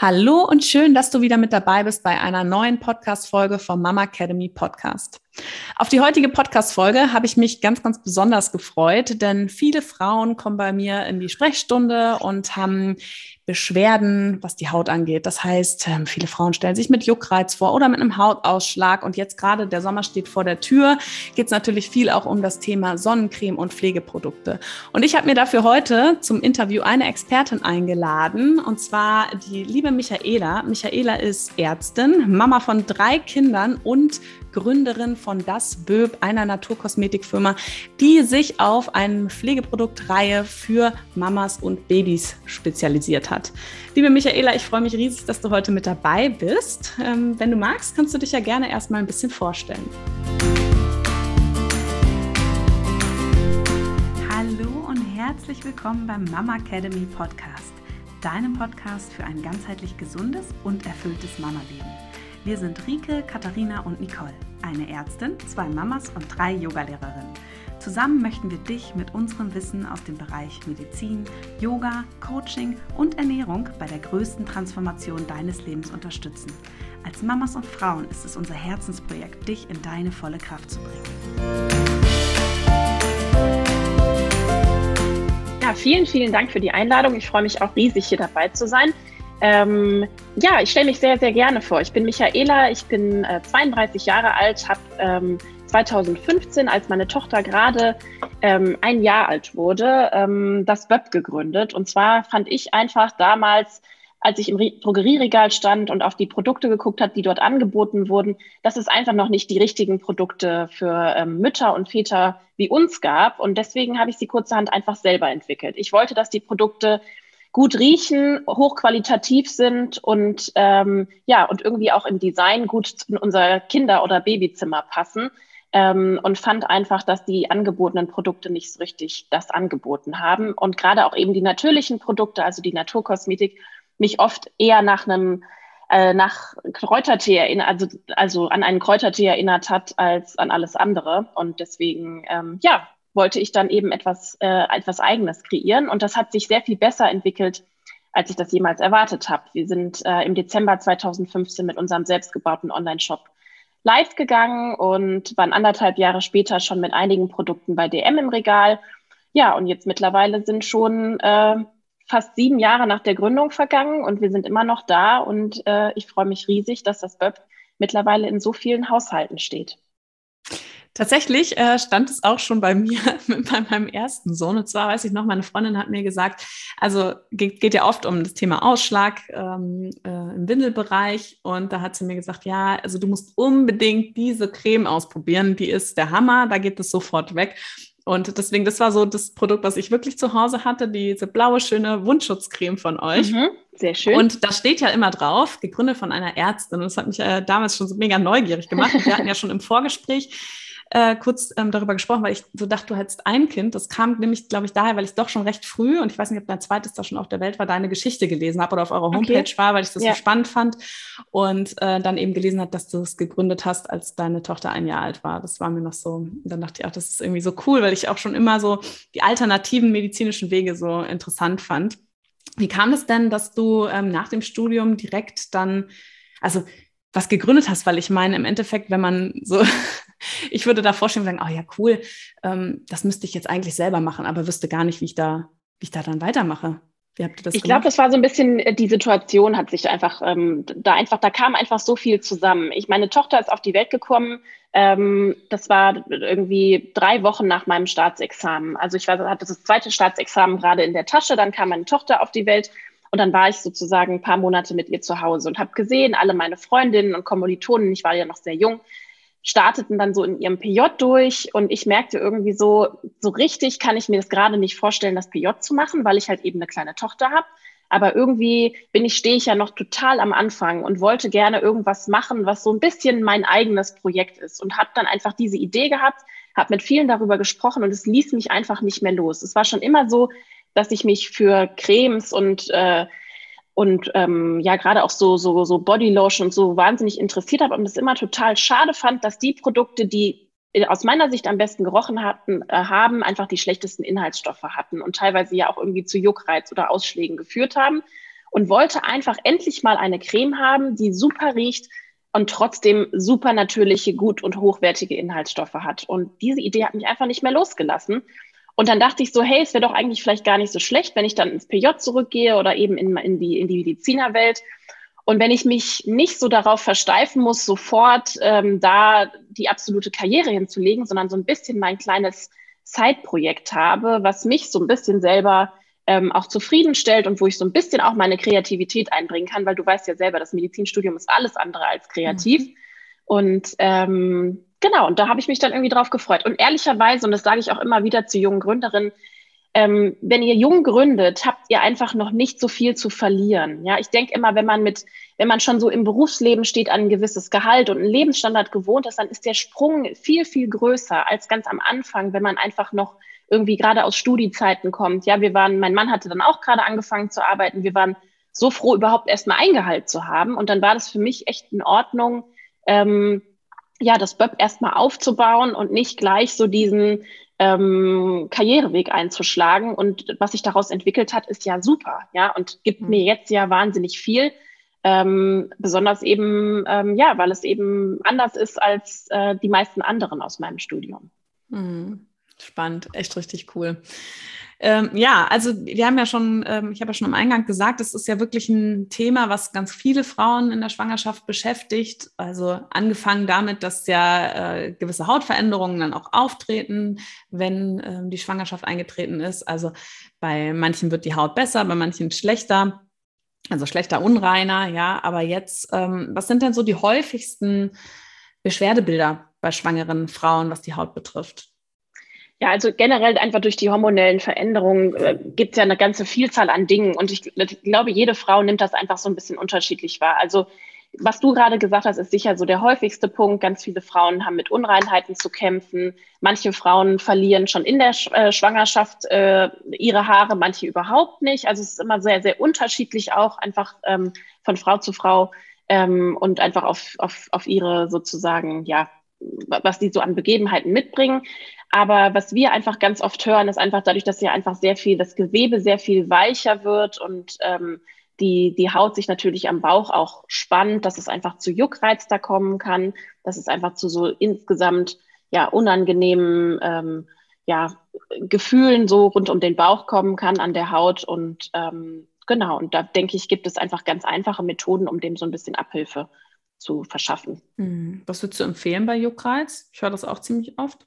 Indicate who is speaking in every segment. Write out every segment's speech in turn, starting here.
Speaker 1: Hallo und schön, dass du wieder mit dabei bist bei einer neuen Podcast-Folge vom Mama Academy Podcast. Auf die heutige Podcast-Folge habe ich mich ganz, ganz besonders gefreut, denn viele Frauen kommen bei mir in die Sprechstunde und haben Beschwerden, was die Haut angeht. Das heißt, ähm, viele Frauen stellen sich mit Juckreiz vor oder mit einem Hautausschlag. Und jetzt gerade der Sommer steht vor der Tür, geht es natürlich viel auch um das Thema Sonnencreme und Pflegeprodukte. Und ich habe mir dafür heute zum Interview eine Expertin eingeladen, und zwar die liebe Michaela. Michaela ist Ärztin, Mama von drei Kindern und Gründerin von Das Böb, einer Naturkosmetikfirma, die sich auf eine Pflegeproduktreihe für Mamas und Babys spezialisiert hat. Liebe Michaela, ich freue mich riesig, dass du heute mit dabei bist. Ähm, wenn du magst, kannst du dich ja gerne erstmal ein bisschen vorstellen.
Speaker 2: Hallo und herzlich willkommen beim Mama Academy Podcast, deinem Podcast für ein ganzheitlich gesundes und erfülltes Mama-Leben. Wir sind Rike, Katharina und Nicole, eine Ärztin, zwei Mamas und drei Yogalehrerinnen. Zusammen möchten wir dich mit unserem Wissen aus dem Bereich Medizin, Yoga, Coaching und Ernährung bei der größten Transformation deines Lebens unterstützen. Als Mamas und Frauen ist es unser Herzensprojekt, dich in deine volle Kraft zu bringen.
Speaker 3: Ja, vielen, vielen Dank für die Einladung. Ich freue mich auch riesig, hier dabei zu sein. Ähm, ja, ich stelle mich sehr, sehr gerne vor. Ich bin Michaela, ich bin äh, 32 Jahre alt, habe ähm, 2015, als meine Tochter gerade ähm, ein Jahr alt wurde, ähm, das Web gegründet. Und zwar fand ich einfach damals, als ich im Drogerieregal stand und auf die Produkte geguckt habe, die dort angeboten wurden, dass es einfach noch nicht die richtigen Produkte für ähm, Mütter und Väter wie uns gab. Und deswegen habe ich sie kurzerhand einfach selber entwickelt. Ich wollte, dass die Produkte gut riechen, hochqualitativ sind und ähm, ja, und irgendwie auch im Design gut in unser Kinder- oder Babyzimmer passen. Ähm, und fand einfach, dass die angebotenen Produkte nicht so richtig das angeboten haben. Und gerade auch eben die natürlichen Produkte, also die Naturkosmetik, mich oft eher nach einem äh, nach Kräutertee erinnert, also, also an einen Kräutertee erinnert hat als an alles andere. Und deswegen, ähm, ja, wollte ich dann eben etwas, äh, etwas Eigenes kreieren. Und das hat sich sehr viel besser entwickelt, als ich das jemals erwartet habe. Wir sind äh, im Dezember 2015 mit unserem selbstgebauten Online-Shop live gegangen und waren anderthalb Jahre später schon mit einigen Produkten bei DM im Regal. Ja, und jetzt mittlerweile sind schon äh, fast sieben Jahre nach der Gründung vergangen und wir sind immer noch da und äh, ich freue mich riesig, dass das Böb mittlerweile in so vielen Haushalten steht.
Speaker 1: Tatsächlich äh, stand es auch schon bei mir bei meinem ersten Sohn. Und zwar weiß ich noch, meine Freundin hat mir gesagt, also geht, geht ja oft um das Thema Ausschlag ähm, äh, im Windelbereich. Und da hat sie mir gesagt, ja, also du musst unbedingt diese Creme ausprobieren. Die ist der Hammer, da geht es sofort weg. Und deswegen, das war so das Produkt, was ich wirklich zu Hause hatte, diese blaue, schöne Wundschutzcreme von euch. Mhm,
Speaker 3: sehr schön.
Speaker 1: Und da steht ja immer drauf, gegründet von einer Ärztin. Und das hat mich äh, damals schon so mega neugierig gemacht. Wir hatten ja schon im Vorgespräch äh, kurz ähm, darüber gesprochen, weil ich so dachte, du hättest ein Kind. Das kam nämlich, glaube ich, daher, weil ich doch schon recht früh, und ich weiß nicht, ob dein zweites da schon auf der Welt war, deine Geschichte gelesen habe oder auf eurer Homepage okay. war, weil ich das ja. so spannend fand. Und äh, dann eben gelesen hat, dass du es gegründet hast, als deine Tochter ein Jahr alt war. Das war mir noch so, dann dachte ich auch, das ist irgendwie so cool, weil ich auch schon immer so die alternativen medizinischen Wege so interessant fand. Wie kam es denn, dass du ähm, nach dem Studium direkt dann, also was gegründet hast, weil ich meine, im Endeffekt, wenn man so, ich würde da vorstellen und sagen, oh ja, cool, ähm, das müsste ich jetzt eigentlich selber machen, aber wüsste gar nicht, wie ich da, wie ich da dann weitermache.
Speaker 3: Wie habt ihr das ich glaube, das war so ein bisschen, äh, die Situation hat sich einfach, ähm, da einfach, da kam einfach so viel zusammen. Ich, meine Tochter ist auf die Welt gekommen, ähm, das war irgendwie drei Wochen nach meinem Staatsexamen. Also ich war, hatte das zweite Staatsexamen gerade in der Tasche, dann kam meine Tochter auf die Welt und dann war ich sozusagen ein paar Monate mit ihr zu Hause und habe gesehen, alle meine Freundinnen und Kommilitonen, ich war ja noch sehr jung, starteten dann so in ihrem PJ durch und ich merkte irgendwie so, so richtig kann ich mir das gerade nicht vorstellen, das PJ zu machen, weil ich halt eben eine kleine Tochter habe. Aber irgendwie bin ich, stehe ich ja noch total am Anfang und wollte gerne irgendwas machen, was so ein bisschen mein eigenes Projekt ist und habe dann einfach diese Idee gehabt, habe mit vielen darüber gesprochen und es ließ mich einfach nicht mehr los. Es war schon immer so, dass ich mich für Cremes und äh, und ähm, ja gerade auch so so so Bodylotion und so wahnsinnig interessiert habe und es immer total schade fand, dass die Produkte, die aus meiner Sicht am besten gerochen hatten, äh, haben, einfach die schlechtesten Inhaltsstoffe hatten und teilweise ja auch irgendwie zu Juckreiz oder Ausschlägen geführt haben. und wollte einfach endlich mal eine Creme haben, die super riecht und trotzdem super natürliche, gut und hochwertige Inhaltsstoffe hat. Und diese Idee hat mich einfach nicht mehr losgelassen. Und dann dachte ich so, hey, es wäre doch eigentlich vielleicht gar nicht so schlecht, wenn ich dann ins PJ zurückgehe oder eben in, in, die, in die Medizinerwelt. Und wenn ich mich nicht so darauf versteifen muss, sofort ähm, da die absolute Karriere hinzulegen, sondern so ein bisschen mein kleines Zeitprojekt habe, was mich so ein bisschen selber ähm, auch zufriedenstellt und wo ich so ein bisschen auch meine Kreativität einbringen kann, weil du weißt ja selber, das Medizinstudium ist alles andere als kreativ. Mhm. Und ähm, genau, und da habe ich mich dann irgendwie drauf gefreut. Und ehrlicherweise, und das sage ich auch immer wieder zu jungen Gründerinnen, ähm, wenn ihr jung gründet, habt ihr einfach noch nicht so viel zu verlieren. Ja, ich denke immer, wenn man mit, wenn man schon so im Berufsleben steht, an ein gewisses Gehalt und einen Lebensstandard gewohnt ist, dann ist der Sprung viel, viel größer als ganz am Anfang, wenn man einfach noch irgendwie gerade aus Studiezeiten kommt. Ja, wir waren, mein Mann hatte dann auch gerade angefangen zu arbeiten. Wir waren so froh, überhaupt erstmal ein Gehalt zu haben. Und dann war das für mich echt in Ordnung, ähm, ja, das BÖP erstmal aufzubauen und nicht gleich so diesen ähm, Karriereweg einzuschlagen. Und was sich daraus entwickelt hat, ist ja super, ja, und gibt mhm. mir jetzt ja wahnsinnig viel. Ähm, besonders eben, ähm, ja, weil es eben anders ist als äh, die meisten anderen aus meinem Studium.
Speaker 1: Mhm. Spannend, echt richtig cool. Ähm, ja, also wir haben ja schon, ähm, ich habe ja schon am Eingang gesagt, es ist ja wirklich ein Thema, was ganz viele Frauen in der Schwangerschaft beschäftigt. Also angefangen damit, dass ja äh, gewisse Hautveränderungen dann auch auftreten, wenn äh, die Schwangerschaft eingetreten ist. Also bei manchen wird die Haut besser, bei manchen schlechter. Also schlechter, unreiner, ja. Aber jetzt, ähm, was sind denn so die häufigsten Beschwerdebilder bei schwangeren Frauen, was die Haut betrifft?
Speaker 3: Ja, also generell einfach durch die hormonellen Veränderungen äh, gibt es ja eine ganze Vielzahl an Dingen. Und ich, ich, glaube, jede Frau nimmt das einfach so ein bisschen unterschiedlich wahr. Also was du gerade gesagt hast, ist sicher so der häufigste Punkt. Ganz viele Frauen haben mit Unreinheiten zu kämpfen. Manche Frauen verlieren schon in der Sch äh, Schwangerschaft äh, ihre Haare, manche überhaupt nicht. Also es ist immer sehr, sehr unterschiedlich auch einfach ähm, von Frau zu Frau ähm, und einfach auf, auf, auf ihre sozusagen, ja, was die so an Begebenheiten mitbringen. Aber was wir einfach ganz oft hören, ist einfach dadurch, dass ja einfach sehr viel, das Gewebe sehr viel weicher wird und ähm, die, die Haut sich natürlich am Bauch auch spannt, dass es einfach zu Juckreiz da kommen kann, dass es einfach zu so insgesamt ja unangenehmen ähm, ja, Gefühlen so rund um den Bauch kommen kann an der Haut. Und ähm, genau, und da denke ich, gibt es einfach ganz einfache Methoden, um dem so ein bisschen Abhilfe zu verschaffen.
Speaker 1: Hm. Was würdest du empfehlen bei Juckreiz? Ich höre das auch ziemlich oft.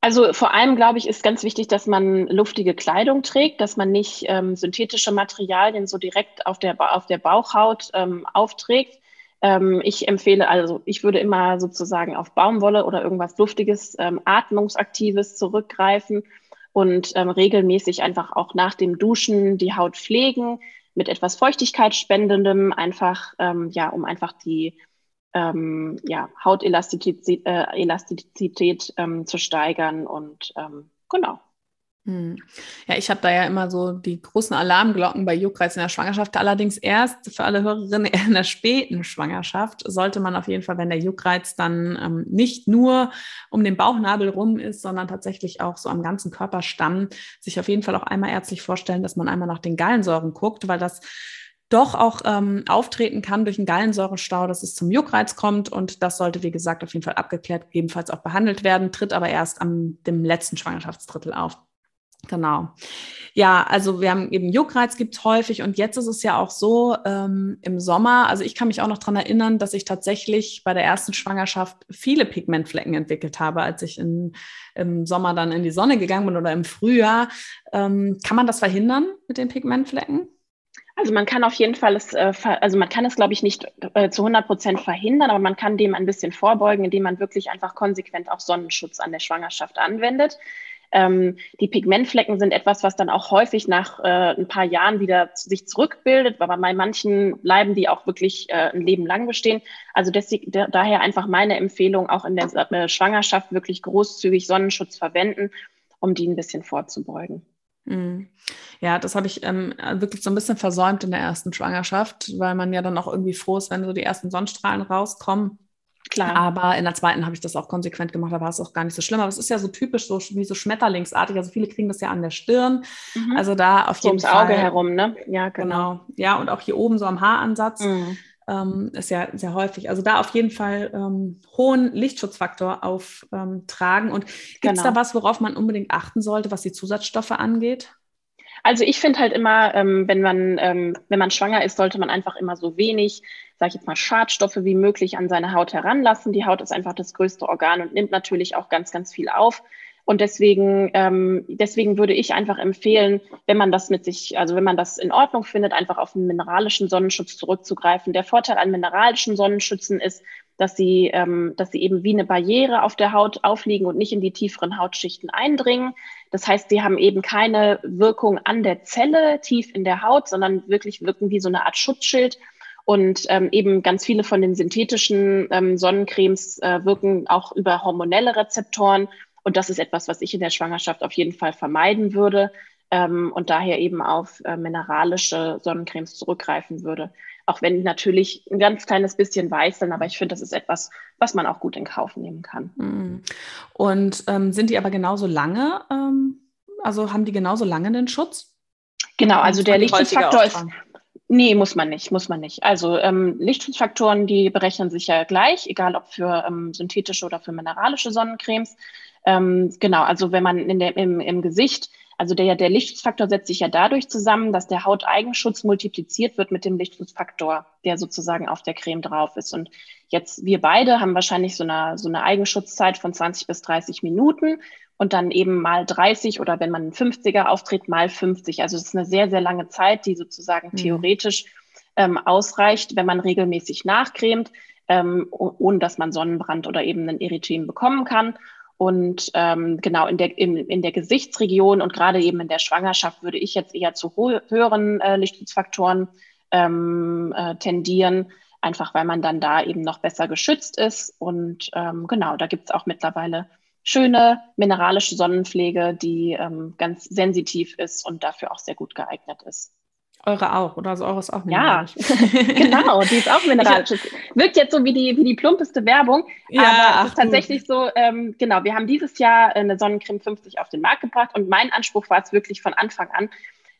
Speaker 3: Also vor allem, glaube ich, ist ganz wichtig, dass man luftige Kleidung trägt, dass man nicht ähm, synthetische Materialien so direkt auf der, auf der Bauchhaut ähm, aufträgt. Ähm, ich empfehle also, ich würde immer sozusagen auf Baumwolle oder irgendwas Luftiges, ähm, Atmungsaktives zurückgreifen und ähm, regelmäßig einfach auch nach dem Duschen die Haut pflegen mit etwas Feuchtigkeitsspendendem, einfach, ähm, ja, um einfach die ähm, ja, Hautelastizität äh, Elastizität, ähm, zu steigern und ähm, genau.
Speaker 1: Hm. Ja, ich habe da ja immer so die großen Alarmglocken bei Juckreiz in der Schwangerschaft. Allerdings erst für alle Hörerinnen in der späten Schwangerschaft sollte man auf jeden Fall, wenn der Juckreiz dann ähm, nicht nur um den Bauchnabel rum ist, sondern tatsächlich auch so am ganzen Körperstamm, sich auf jeden Fall auch einmal ärztlich vorstellen, dass man einmal nach den Gallensäuren guckt, weil das doch auch ähm, auftreten kann durch einen Gallensäurenstau, dass es zum Juckreiz kommt. Und das sollte, wie gesagt, auf jeden Fall abgeklärt, gegebenenfalls auch behandelt werden, tritt aber erst am dem letzten Schwangerschaftsdrittel auf. Genau. Ja, also wir haben eben Juckreiz gibt es häufig und jetzt ist es ja auch so ähm, im Sommer, also ich kann mich auch noch daran erinnern, dass ich tatsächlich bei der ersten Schwangerschaft viele Pigmentflecken entwickelt habe, als ich in, im Sommer dann in die Sonne gegangen bin oder im Frühjahr. Ähm, kann man das verhindern mit den Pigmentflecken?
Speaker 3: Also man kann auf jeden Fall es, äh, also man kann es, glaube ich, nicht äh, zu 100 Prozent verhindern, aber man kann dem ein bisschen vorbeugen, indem man wirklich einfach konsequent auch Sonnenschutz an der Schwangerschaft anwendet. Ähm, die Pigmentflecken sind etwas, was dann auch häufig nach äh, ein paar Jahren wieder sich zurückbildet, aber bei manchen bleiben die auch wirklich äh, ein Leben lang bestehen. Also deswegen, daher einfach meine Empfehlung, auch in der äh, Schwangerschaft wirklich großzügig Sonnenschutz verwenden, um die ein bisschen vorzubeugen.
Speaker 1: Mhm. Ja, das habe ich ähm, wirklich so ein bisschen versäumt in der ersten Schwangerschaft, weil man ja dann auch irgendwie froh ist, wenn so die ersten Sonnenstrahlen rauskommen. Klar. Aber in der zweiten habe ich das auch konsequent gemacht, da war es auch gar nicht so schlimm. Aber es ist ja so typisch, so wie so schmetterlingsartig. Also viele kriegen das ja an der Stirn. Mhm. Also da auf so jeden
Speaker 3: ums Fall. Auge herum, ne?
Speaker 1: Ja, genau. genau. Ja, und auch hier oben so am Haaransatz. Mhm. Ähm, ist ja sehr häufig. Also da auf jeden Fall ähm, hohen Lichtschutzfaktor auftragen. Ähm, und gibt es genau. da was, worauf man unbedingt achten sollte, was die Zusatzstoffe angeht?
Speaker 3: Also ich finde halt immer, ähm, wenn man ähm, wenn man schwanger ist, sollte man einfach immer so wenig, sage ich jetzt mal, Schadstoffe wie möglich an seine Haut heranlassen. Die Haut ist einfach das größte Organ und nimmt natürlich auch ganz ganz viel auf. Und deswegen, ähm, deswegen würde ich einfach empfehlen, wenn man das mit sich, also wenn man das in Ordnung findet, einfach auf einen mineralischen Sonnenschutz zurückzugreifen. Der Vorteil an mineralischen Sonnenschützen ist, dass sie, ähm, dass sie eben wie eine Barriere auf der Haut aufliegen und nicht in die tieferen Hautschichten eindringen. Das heißt, sie haben eben keine Wirkung an der Zelle tief in der Haut, sondern wirklich wirken wie so eine Art Schutzschild. Und ähm, eben ganz viele von den synthetischen ähm, Sonnencremes äh, wirken auch über hormonelle Rezeptoren. Und das ist etwas, was ich in der Schwangerschaft auf jeden Fall vermeiden würde ähm, und daher eben auf äh, mineralische Sonnencremes zurückgreifen würde. Auch wenn natürlich ein ganz kleines bisschen weiß sind, aber ich finde, das ist etwas, was man auch gut in Kauf nehmen kann.
Speaker 1: Mhm. Und ähm, sind die aber genauso lange, ähm, also haben die genauso lange den Schutz?
Speaker 3: Genau, also der Lichtschutzfaktor ist. Nee, muss man nicht, muss man nicht. Also ähm, Lichtschutzfaktoren, die berechnen sich ja gleich, egal ob für ähm, synthetische oder für mineralische Sonnencremes. Ähm, genau, also wenn man in der, im, im Gesicht also der, der Lichtschutzfaktor setzt sich ja dadurch zusammen, dass der Hauteigenschutz multipliziert wird mit dem Lichtschutzfaktor, der sozusagen auf der Creme drauf ist. Und jetzt wir beide haben wahrscheinlich so eine, so eine Eigenschutzzeit von 20 bis 30 Minuten und dann eben mal 30 oder wenn man einen 50er auftritt, mal 50. Also es ist eine sehr, sehr lange Zeit, die sozusagen mhm. theoretisch ähm, ausreicht, wenn man regelmäßig nachcremt, ähm, ohne dass man Sonnenbrand oder eben einen Erythem bekommen kann. Und ähm, genau in der, in, in der Gesichtsregion und gerade eben in der Schwangerschaft würde ich jetzt eher zu höheren äh, Lichtschutzfaktoren ähm, äh, tendieren, einfach weil man dann da eben noch besser geschützt ist. Und ähm, genau, da gibt es auch mittlerweile schöne mineralische Sonnenpflege, die ähm, ganz sensitiv ist und dafür auch sehr gut geeignet ist.
Speaker 1: Eure auch, oder? Also eure ist auch
Speaker 3: mineralisch. Ja, genau, die ist auch mineralisch. Wirkt jetzt so wie die, wie die plumpeste Werbung, ja, aber es ist tatsächlich so, ähm, genau, wir haben dieses Jahr eine Sonnencreme 50 auf den Markt gebracht und mein Anspruch war es wirklich von Anfang an,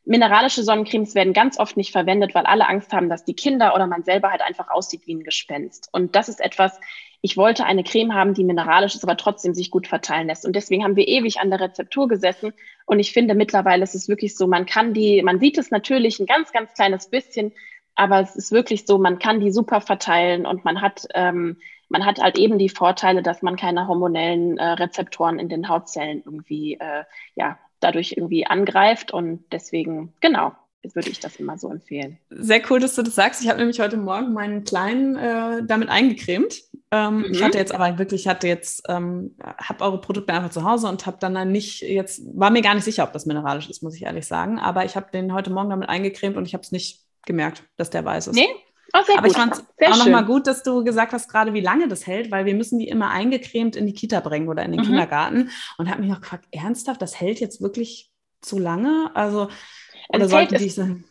Speaker 3: Mineralische Sonnencremes werden ganz oft nicht verwendet, weil alle Angst haben, dass die Kinder oder man selber halt einfach aussieht wie ein Gespenst. Und das ist etwas, ich wollte eine Creme haben, die mineralisch ist, aber trotzdem sich gut verteilen lässt. Und deswegen haben wir ewig an der Rezeptur gesessen. Und ich finde mittlerweile ist es wirklich so, man kann die, man sieht es natürlich ein ganz, ganz kleines bisschen, aber es ist wirklich so, man kann die super verteilen und man hat, ähm, man hat halt eben die Vorteile, dass man keine hormonellen äh, Rezeptoren in den Hautzellen irgendwie äh, ja, dadurch irgendwie angreift. Und deswegen, genau, würde ich das immer so empfehlen.
Speaker 1: Sehr cool, dass du das sagst. Ich habe nämlich heute Morgen meinen Kleinen äh, damit eingecremt. Ähm, mhm. Ich hatte jetzt aber wirklich, hatte jetzt, ähm, habe eure Produkte einfach zu Hause und habe dann, dann nicht jetzt, war mir gar nicht sicher, ob das mineralisch ist, muss ich ehrlich sagen. Aber ich habe den heute Morgen damit eingecremt und ich habe es nicht gemerkt, dass der weiß ist.
Speaker 3: Nee,
Speaker 1: Oh, Aber gut. ich fand es auch nochmal gut, dass du gesagt hast, gerade wie lange das hält, weil wir müssen die immer eingecremt in die Kita bringen oder in den mhm. Kindergarten. Und habe mich auch gefragt, ernsthaft, das hält jetzt wirklich zu lange? Also,
Speaker 3: oder sollten die sagen?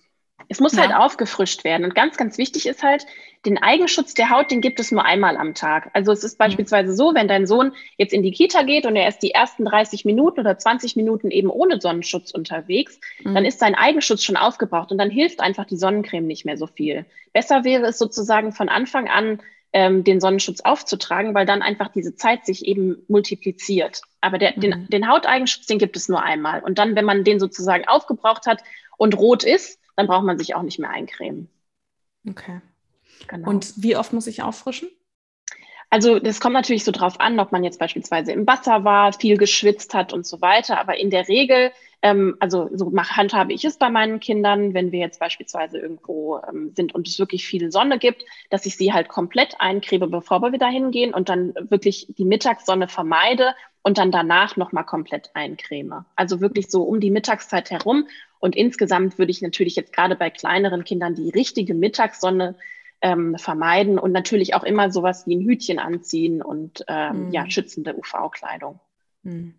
Speaker 3: Es muss halt ja. halt aufgefrischt werden. Und ganz, ganz wichtig ist halt, den Eigenschutz der Haut, den gibt es nur einmal am Tag. Also es ist beispielsweise so, wenn dein Sohn jetzt in die Kita geht und er ist die ersten 30 Minuten oder 20 Minuten eben ohne Sonnenschutz unterwegs, mhm. dann ist sein Eigenschutz schon aufgebraucht und dann hilft einfach die Sonnencreme nicht mehr so viel. Besser wäre es sozusagen von Anfang an, ähm, den Sonnenschutz aufzutragen, weil dann einfach diese Zeit sich eben multipliziert. Aber der, mhm. den, den Hauteigenschutz, den gibt es nur einmal. Und dann, wenn man den sozusagen aufgebraucht hat und rot ist, dann braucht man sich auch nicht mehr eincremen.
Speaker 1: Okay. Genau. Und wie oft muss ich auffrischen?
Speaker 3: Also das kommt natürlich so drauf an, ob man jetzt beispielsweise im Wasser war, viel geschwitzt hat und so weiter. Aber in der Regel, ähm, also so handhabe ich es bei meinen Kindern, wenn wir jetzt beispielsweise irgendwo ähm, sind und es wirklich viel Sonne gibt, dass ich sie halt komplett eincreme, bevor wir wieder hingehen und dann wirklich die Mittagssonne vermeide und dann danach nochmal komplett eincreme. Also wirklich so um die Mittagszeit herum. Und insgesamt würde ich natürlich jetzt gerade bei kleineren Kindern die richtige Mittagssonne ähm, vermeiden und natürlich auch immer sowas wie ein Hütchen anziehen und ähm, mhm. ja, schützende UV-Kleidung.
Speaker 1: Mhm.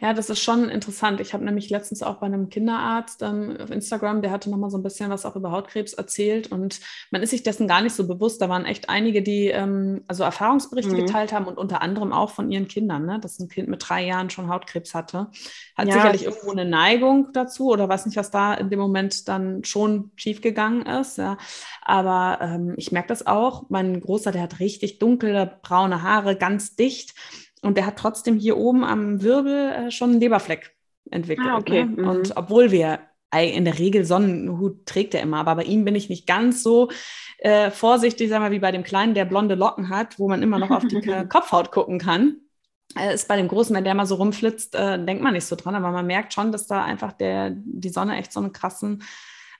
Speaker 1: Ja, das ist schon interessant. Ich habe nämlich letztens auch bei einem Kinderarzt ähm, auf Instagram, der hatte nochmal so ein bisschen was auch über Hautkrebs erzählt und man ist sich dessen gar nicht so bewusst. Da waren echt einige, die ähm, also Erfahrungsberichte mhm. geteilt haben und unter anderem auch von ihren Kindern, ne? dass ein Kind mit drei Jahren schon Hautkrebs hatte. Hat ja, sicherlich irgendwo eine Neigung dazu oder weiß nicht, was da in dem Moment dann schon schiefgegangen ist. Ja. Aber ähm, ich merke das auch. Mein Großer, der hat richtig dunkle, braune Haare, ganz dicht. Und der hat trotzdem hier oben am Wirbel äh, schon einen Leberfleck entwickelt. Ah, okay. Ne? Mhm. Und obwohl wir in der Regel Sonnenhut trägt er immer, aber bei ihm bin ich nicht ganz so äh, vorsichtig, sag mal, wie bei dem Kleinen, der blonde Locken hat, wo man immer noch auf die Kopfhaut gucken kann. Äh, ist bei dem Großen, wenn der mal so rumflitzt, äh, denkt man nicht so dran, aber man merkt schon, dass da einfach der, die Sonne echt so einen krassen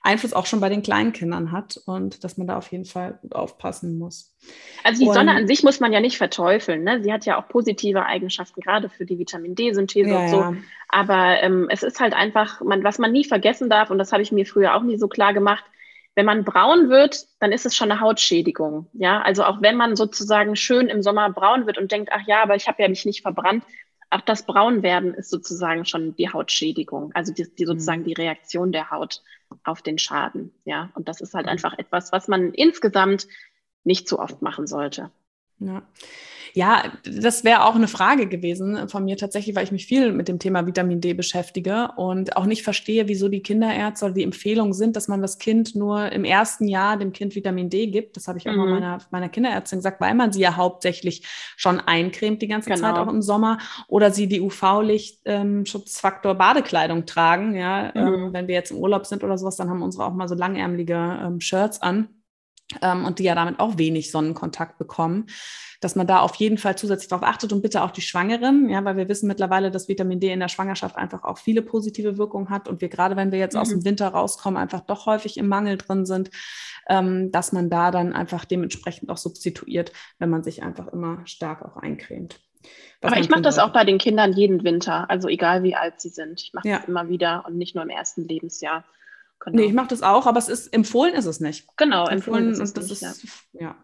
Speaker 1: Einfluss auch schon bei den Kleinkindern hat und dass man da auf jeden Fall gut aufpassen muss.
Speaker 3: Also die und, Sonne an sich muss man ja nicht verteufeln. Ne? Sie hat ja auch positive Eigenschaften, gerade für die Vitamin D-Synthese ja, und so. Ja. Aber ähm, es ist halt einfach, man, was man nie vergessen darf, und das habe ich mir früher auch nie so klar gemacht, wenn man braun wird, dann ist es schon eine Hautschädigung. Ja, also auch wenn man sozusagen schön im Sommer braun wird und denkt, ach ja, aber ich habe ja mich nicht verbrannt, auch das Braunwerden ist sozusagen schon die Hautschädigung, also die, die sozusagen mhm. die Reaktion der Haut auf den Schaden. Ja, und das ist halt mhm. einfach etwas, was man insgesamt nicht zu oft machen sollte.
Speaker 1: Ja. Ja, das wäre auch eine Frage gewesen von mir tatsächlich, weil ich mich viel mit dem Thema Vitamin D beschäftige und auch nicht verstehe, wieso die Kinderärzte oder die Empfehlungen sind, dass man das Kind nur im ersten Jahr dem Kind Vitamin D gibt. Das habe ich auch mhm. mal meiner, meiner Kinderärztin gesagt, weil man sie ja hauptsächlich schon eincremt die ganze genau. Zeit, auch im Sommer, oder sie die UV-Lichtschutzfaktor ähm, Badekleidung tragen. Ja, ähm, mhm. ähm, wenn wir jetzt im Urlaub sind oder sowas, dann haben unsere auch mal so langärmelige ähm, Shirts an und die ja damit auch wenig Sonnenkontakt bekommen, dass man da auf jeden Fall zusätzlich darauf achtet und bitte auch die Schwangeren, ja, weil wir wissen mittlerweile, dass Vitamin D in der Schwangerschaft einfach auch viele positive Wirkungen hat und wir gerade, wenn wir jetzt mhm. aus dem mhm. Winter rauskommen, einfach doch häufig im Mangel drin sind, ähm, dass man da dann einfach dementsprechend auch substituiert, wenn man sich einfach immer stark auch eincremt.
Speaker 3: Aber ich mache das auch bei den Kindern jeden Winter, also egal wie alt sie sind. Ich mache ja. das immer wieder und nicht nur im ersten Lebensjahr.
Speaker 1: Genau. Nee, ich mache das auch, aber es ist empfohlen ist es nicht.
Speaker 3: Genau, empfohlen, empfohlen ist es
Speaker 1: das nicht, ist, ja. ja.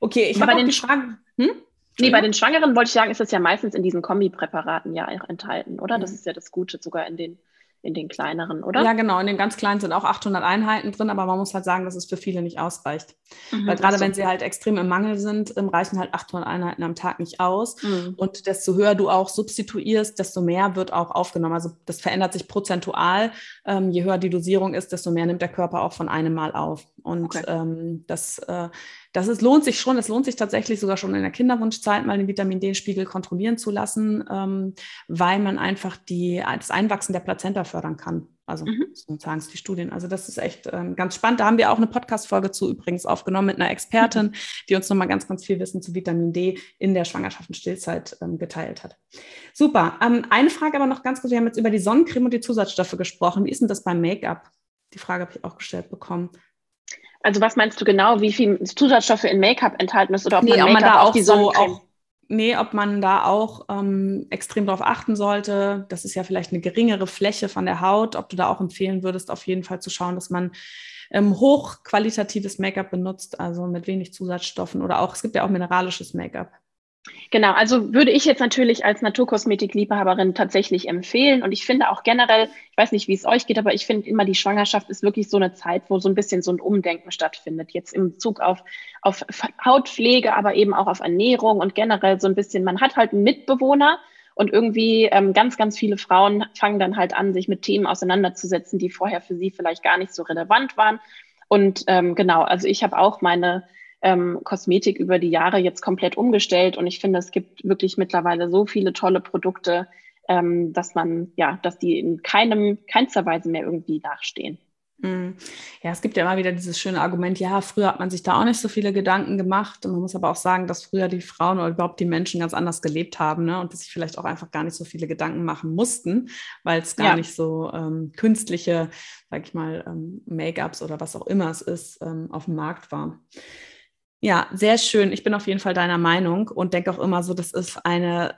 Speaker 1: Okay, ich habe den Fragen.
Speaker 3: Hm? Nee, bei den Schwangeren wollte ich sagen, ist es ja meistens in diesen Kombipräparaten ja enthalten, oder? Das ist ja das Gute, sogar in den in den kleineren, oder?
Speaker 1: Ja, genau. In den ganz kleinen sind auch 800 Einheiten drin, aber man muss halt sagen, dass es für viele nicht ausreicht. Mhm, Weil gerade wenn sie halt extrem im Mangel sind, ähm, reichen halt 800 Einheiten am Tag nicht aus. Mhm. Und desto höher du auch substituierst, desto mehr wird auch aufgenommen. Also das verändert sich prozentual. Ähm, je höher die Dosierung ist, desto mehr nimmt der Körper auch von einem Mal auf. Und okay. ähm, das, äh, das ist, lohnt sich schon. Es lohnt sich tatsächlich sogar schon in der Kinderwunschzeit mal den Vitamin D-Spiegel kontrollieren zu lassen, ähm, weil man einfach die, das Einwachsen der Plazenta fördern kann. Also mhm. so sagen es die Studien. Also das ist echt ähm, ganz spannend. Da haben wir auch eine Podcast-Folge zu übrigens aufgenommen mit einer Expertin, mhm. die uns nochmal ganz, ganz viel Wissen zu Vitamin D in der Schwangerschaft und Stillzeit ähm, geteilt hat. Super. Ähm, eine Frage aber noch ganz kurz. Wir haben jetzt über die Sonnencreme und die Zusatzstoffe gesprochen. Wie ist denn das beim Make-up? Die Frage habe ich auch gestellt bekommen.
Speaker 3: Also was meinst du genau, wie viel Zusatzstoffe in Make-up enthalten ist oder
Speaker 1: ob nee, man, man da auch die so auch, nee, ob man da auch ähm, extrem darauf achten sollte. Das ist ja vielleicht eine geringere Fläche von der Haut. Ob du da auch empfehlen würdest, auf jeden Fall zu schauen, dass man ähm, hochqualitatives Make-up benutzt, also mit wenig Zusatzstoffen oder auch, es gibt ja auch mineralisches Make-up.
Speaker 3: Genau, also würde ich jetzt natürlich als Naturkosmetikliebhaberin tatsächlich empfehlen. Und ich finde auch generell, ich weiß nicht, wie es euch geht, aber ich finde immer, die Schwangerschaft ist wirklich so eine Zeit, wo so ein bisschen so ein Umdenken stattfindet. Jetzt im Bezug auf, auf Hautpflege, aber eben auch auf Ernährung und generell so ein bisschen, man hat halt einen Mitbewohner und irgendwie ähm, ganz, ganz viele Frauen fangen dann halt an, sich mit Themen auseinanderzusetzen, die vorher für sie vielleicht gar nicht so relevant waren. Und ähm, genau, also ich habe auch meine ähm, Kosmetik über die Jahre jetzt komplett umgestellt und ich finde, es gibt wirklich mittlerweile so viele tolle Produkte, ähm, dass man, ja, dass die in keinem, keinster Weise mehr irgendwie nachstehen.
Speaker 1: Mhm. Ja, es gibt ja immer wieder dieses schöne Argument, ja, früher hat man sich da auch nicht so viele Gedanken gemacht. Und man muss aber auch sagen, dass früher die Frauen oder überhaupt die Menschen ganz anders gelebt haben ne? und dass sich vielleicht auch einfach gar nicht so viele Gedanken machen mussten, weil es gar ja. nicht so ähm, künstliche, sag ich mal, ähm, Make-ups oder was auch immer es ist, ähm, auf dem Markt war. Ja, sehr schön. Ich bin auf jeden Fall deiner Meinung und denke auch immer so, das ist eine,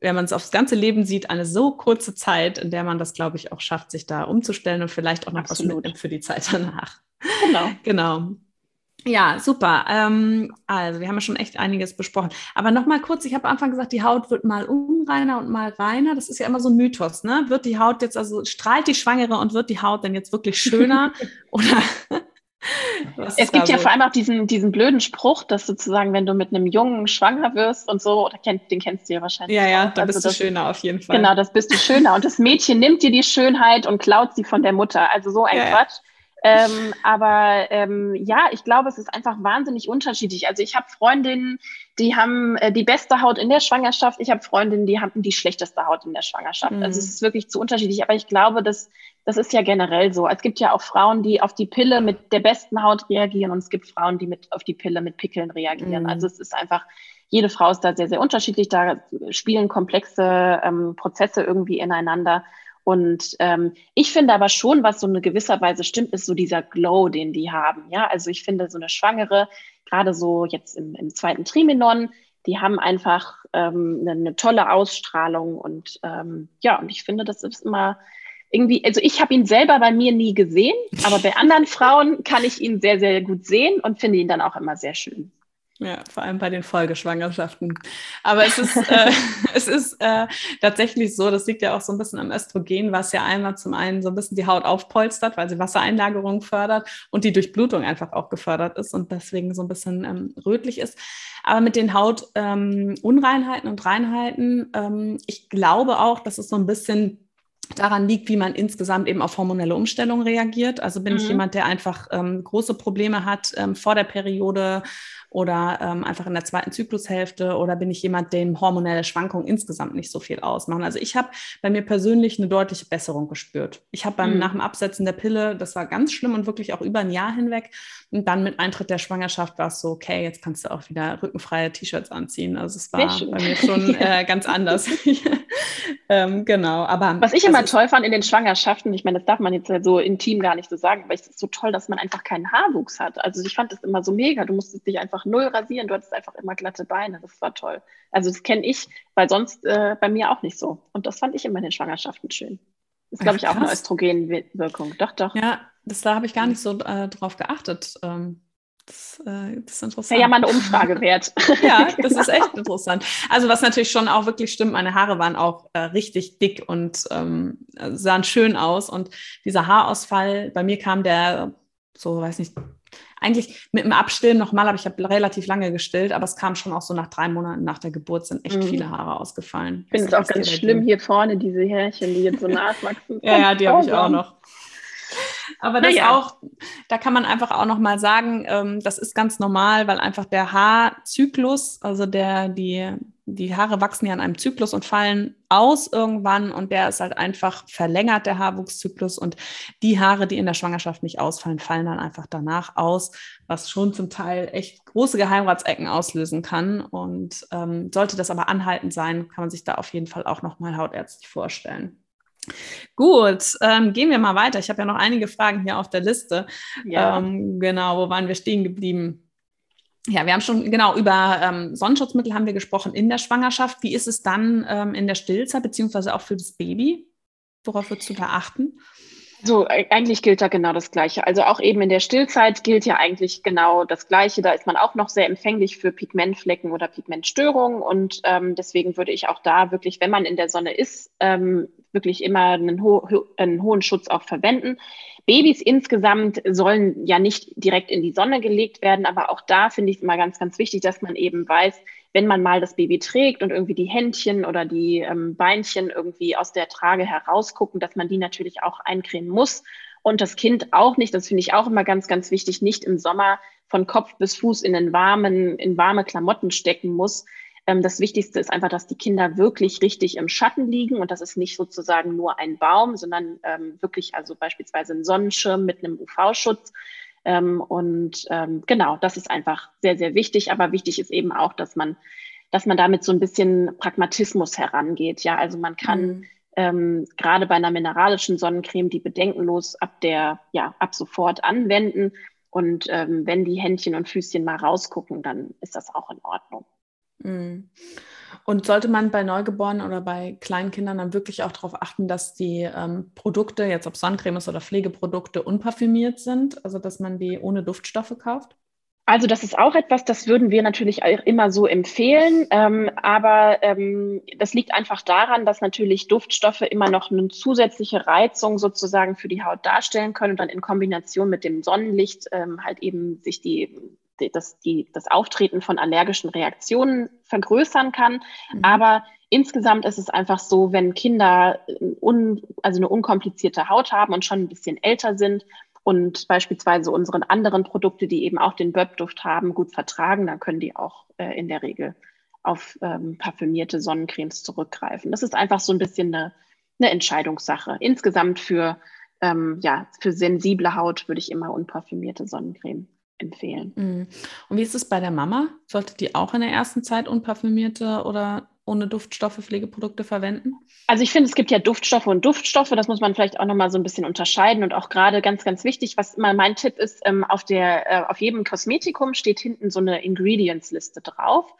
Speaker 1: wenn man es aufs ganze Leben sieht, eine so kurze Zeit, in der man das, glaube ich, auch schafft, sich da umzustellen und vielleicht auch noch Absolut. was mitnimmt für die Zeit danach. Genau. genau. Ja, super. Ähm, also, wir haben ja schon echt einiges besprochen. Aber nochmal kurz, ich habe am Anfang gesagt, die Haut wird mal unreiner und mal reiner. Das ist ja immer so ein Mythos, ne? Wird die Haut jetzt, also strahlt die Schwangere und wird die Haut denn jetzt wirklich schöner? Oder
Speaker 3: es gibt ja vor allem auch diesen, diesen blöden Spruch, dass sozusagen, wenn du mit einem Jungen schwanger wirst und so, den kennst du ja wahrscheinlich.
Speaker 1: Ja, ja, da also bist das, du schöner auf jeden Fall.
Speaker 3: Genau, das bist du schöner. Und das Mädchen nimmt dir die Schönheit und klaut sie von der Mutter. Also so ein ja, Quatsch. Ja. Ähm, aber ähm, ja, ich glaube, es ist einfach wahnsinnig unterschiedlich. Also ich habe Freundinnen, die haben äh, die beste Haut in der Schwangerschaft. Ich habe Freundinnen, die haben die schlechteste Haut in der Schwangerschaft. Mhm. Also es ist wirklich zu unterschiedlich. Aber ich glaube, dass das ist ja generell so. Es gibt ja auch Frauen, die auf die Pille mit der besten Haut reagieren und es gibt Frauen, die mit auf die Pille mit Pickeln reagieren. Mhm. Also es ist einfach jede Frau ist da sehr, sehr unterschiedlich. Da spielen komplexe ähm, Prozesse irgendwie ineinander. Und ähm, ich finde aber schon, was so eine gewisser Weise stimmt, ist so dieser Glow, den die haben. Ja, also ich finde so eine Schwangere, gerade so jetzt im, im zweiten Triminon, die haben einfach ähm, eine, eine, tolle Ausstrahlung und ähm, ja, und ich finde, das ist immer irgendwie, also ich habe ihn selber bei mir nie gesehen, aber bei anderen Frauen kann ich ihn sehr, sehr gut sehen und finde ihn dann auch immer sehr schön.
Speaker 1: Ja, vor allem bei den Folgeschwangerschaften. Aber es ist, äh, es ist äh, tatsächlich so, das liegt ja auch so ein bisschen am Östrogen, was ja einmal zum einen so ein bisschen die Haut aufpolstert, weil sie Wassereinlagerung fördert und die Durchblutung einfach auch gefördert ist und deswegen so ein bisschen ähm, rötlich ist. Aber mit den Hautunreinheiten ähm, und Reinheiten, ähm, ich glaube auch, dass es so ein bisschen daran liegt, wie man insgesamt eben auf hormonelle Umstellungen reagiert. Also bin mhm. ich jemand, der einfach ähm, große Probleme hat ähm, vor der Periode oder ähm, einfach in der zweiten Zyklushälfte oder bin ich jemand, dem hormonelle Schwankungen insgesamt nicht so viel ausmachen. Also ich habe bei mir persönlich eine deutliche Besserung gespürt. Ich habe beim mhm. nach dem Absetzen der Pille, das war ganz schlimm und wirklich auch über ein Jahr hinweg. Und dann mit Eintritt der Schwangerschaft war es so, okay, jetzt kannst du auch wieder rückenfreie T-Shirts anziehen. Also es war bei mir schon äh, ganz anders. ähm, genau. Aber
Speaker 3: was ich immer toll fand in den Schwangerschaften, ich meine, das darf man jetzt so intim gar nicht so sagen, aber es ist so toll, dass man einfach keinen Haarwuchs hat. Also ich fand das immer so mega. Du musstest dich einfach einfach null rasieren, du hattest einfach immer glatte Beine. Das war toll. Also das kenne ich, weil sonst äh, bei mir auch nicht so. Und das fand ich immer in den Schwangerschaften schön. Das ist, glaube ich, auch eine Östrogenwirkung. Doch, doch.
Speaker 1: Ja, das, da habe ich gar nicht so äh, drauf geachtet. Ähm, das, äh, das, ist interessant.
Speaker 3: Ja, ja, mal eine Umfrage wert.
Speaker 1: ja, das ist echt interessant. Also was natürlich schon auch wirklich stimmt, meine Haare waren auch äh, richtig dick und ähm, sahen schön aus. Und dieser Haarausfall, bei mir kam der so, weiß nicht, eigentlich mit dem Abstillen nochmal, aber ich habe relativ lange gestillt, aber es kam schon auch so nach drei Monaten nach der Geburt sind echt mhm. viele Haare ausgefallen.
Speaker 3: Ich finde es auch ganz schlimm hier vorne, diese Härchen, die jetzt so nachwachsen.
Speaker 1: ja, ja, die habe ich auch noch. Aber das naja. auch, da kann man einfach auch noch mal sagen, ähm, das ist ganz normal, weil einfach der Haarzyklus, also der, die, die Haare wachsen ja in einem Zyklus und fallen aus irgendwann und der ist halt einfach verlängert, der Haarwuchszyklus und die Haare, die in der Schwangerschaft nicht ausfallen, fallen dann einfach danach aus, was schon zum Teil echt große Geheimratsecken auslösen kann und ähm, sollte das aber anhaltend sein, kann man sich da auf jeden Fall auch noch mal hautärztlich vorstellen. Gut, ähm, gehen wir mal weiter. Ich habe ja noch einige Fragen hier auf der Liste. Ja. Ähm, genau, wo waren wir stehen geblieben? Ja, wir haben schon genau über ähm, Sonnenschutzmittel haben wir gesprochen in der Schwangerschaft. Wie ist es dann ähm, in der Stillzeit beziehungsweise auch für das Baby? Worauf würdest du da achten?
Speaker 3: So, äh, eigentlich gilt da genau das Gleiche. Also auch eben in der Stillzeit gilt ja eigentlich genau das Gleiche. Da ist man auch noch sehr empfänglich für Pigmentflecken oder Pigmentstörungen. Und ähm, deswegen würde ich auch da wirklich, wenn man in der Sonne ist, ähm, wirklich immer einen, ho einen hohen Schutz auch verwenden. Babys insgesamt sollen ja nicht direkt in die Sonne gelegt werden, aber auch da finde ich es immer ganz, ganz wichtig, dass man eben weiß, wenn man mal das Baby trägt und irgendwie die Händchen oder die ähm, Beinchen irgendwie aus der Trage herausgucken, dass man die natürlich auch eincremen muss. Und das Kind auch nicht, das finde ich auch immer ganz, ganz wichtig, nicht im Sommer von Kopf bis Fuß in den warmen, in warme Klamotten stecken muss, das Wichtigste ist einfach, dass die Kinder wirklich richtig im Schatten liegen und das ist nicht sozusagen nur ein Baum, sondern ähm, wirklich also beispielsweise ein Sonnenschirm mit einem UV-Schutz. Ähm, und ähm, genau, das ist einfach sehr, sehr wichtig. Aber wichtig ist eben auch, dass man, dass man damit so ein bisschen Pragmatismus herangeht. Ja, also man kann mhm. ähm, gerade bei einer mineralischen Sonnencreme die bedenkenlos ab der, ja, ab sofort anwenden. Und ähm, wenn die Händchen und Füßchen mal rausgucken, dann ist das auch in Ordnung.
Speaker 1: Mhm. Und sollte man bei Neugeborenen oder bei Kleinkindern dann wirklich auch darauf achten, dass die ähm, Produkte, jetzt ob Sonnencremes oder Pflegeprodukte, unparfümiert sind, also dass man die ohne Duftstoffe kauft?
Speaker 3: Also das ist auch etwas, das würden wir natürlich immer so empfehlen, ähm, aber ähm, das liegt einfach daran, dass natürlich Duftstoffe immer noch eine zusätzliche Reizung sozusagen für die Haut darstellen können und dann in Kombination mit dem Sonnenlicht ähm, halt eben sich die, das, die, das Auftreten von allergischen Reaktionen vergrößern kann. Mhm. Aber insgesamt ist es einfach so, wenn Kinder un, also eine unkomplizierte Haut haben und schon ein bisschen älter sind und beispielsweise unsere anderen Produkte, die eben auch den Böb-Duft haben, gut vertragen, dann können die auch äh, in der Regel auf ähm, parfümierte Sonnencremes zurückgreifen. Das ist einfach so ein bisschen eine, eine Entscheidungssache. Insgesamt für, ähm, ja, für sensible Haut würde ich immer unparfümierte Sonnencreme empfehlen.
Speaker 1: Mhm. Und wie ist es bei der Mama? Sollte die auch in der ersten Zeit unparfümierte oder ohne Duftstoffe Pflegeprodukte verwenden?
Speaker 3: Also ich finde, es gibt ja Duftstoffe und Duftstoffe. Das muss man vielleicht auch nochmal so ein bisschen unterscheiden. Und auch gerade ganz, ganz wichtig, was immer mein Tipp ist, ähm, auf, der, äh, auf jedem Kosmetikum steht hinten so eine Ingredients-Liste drauf.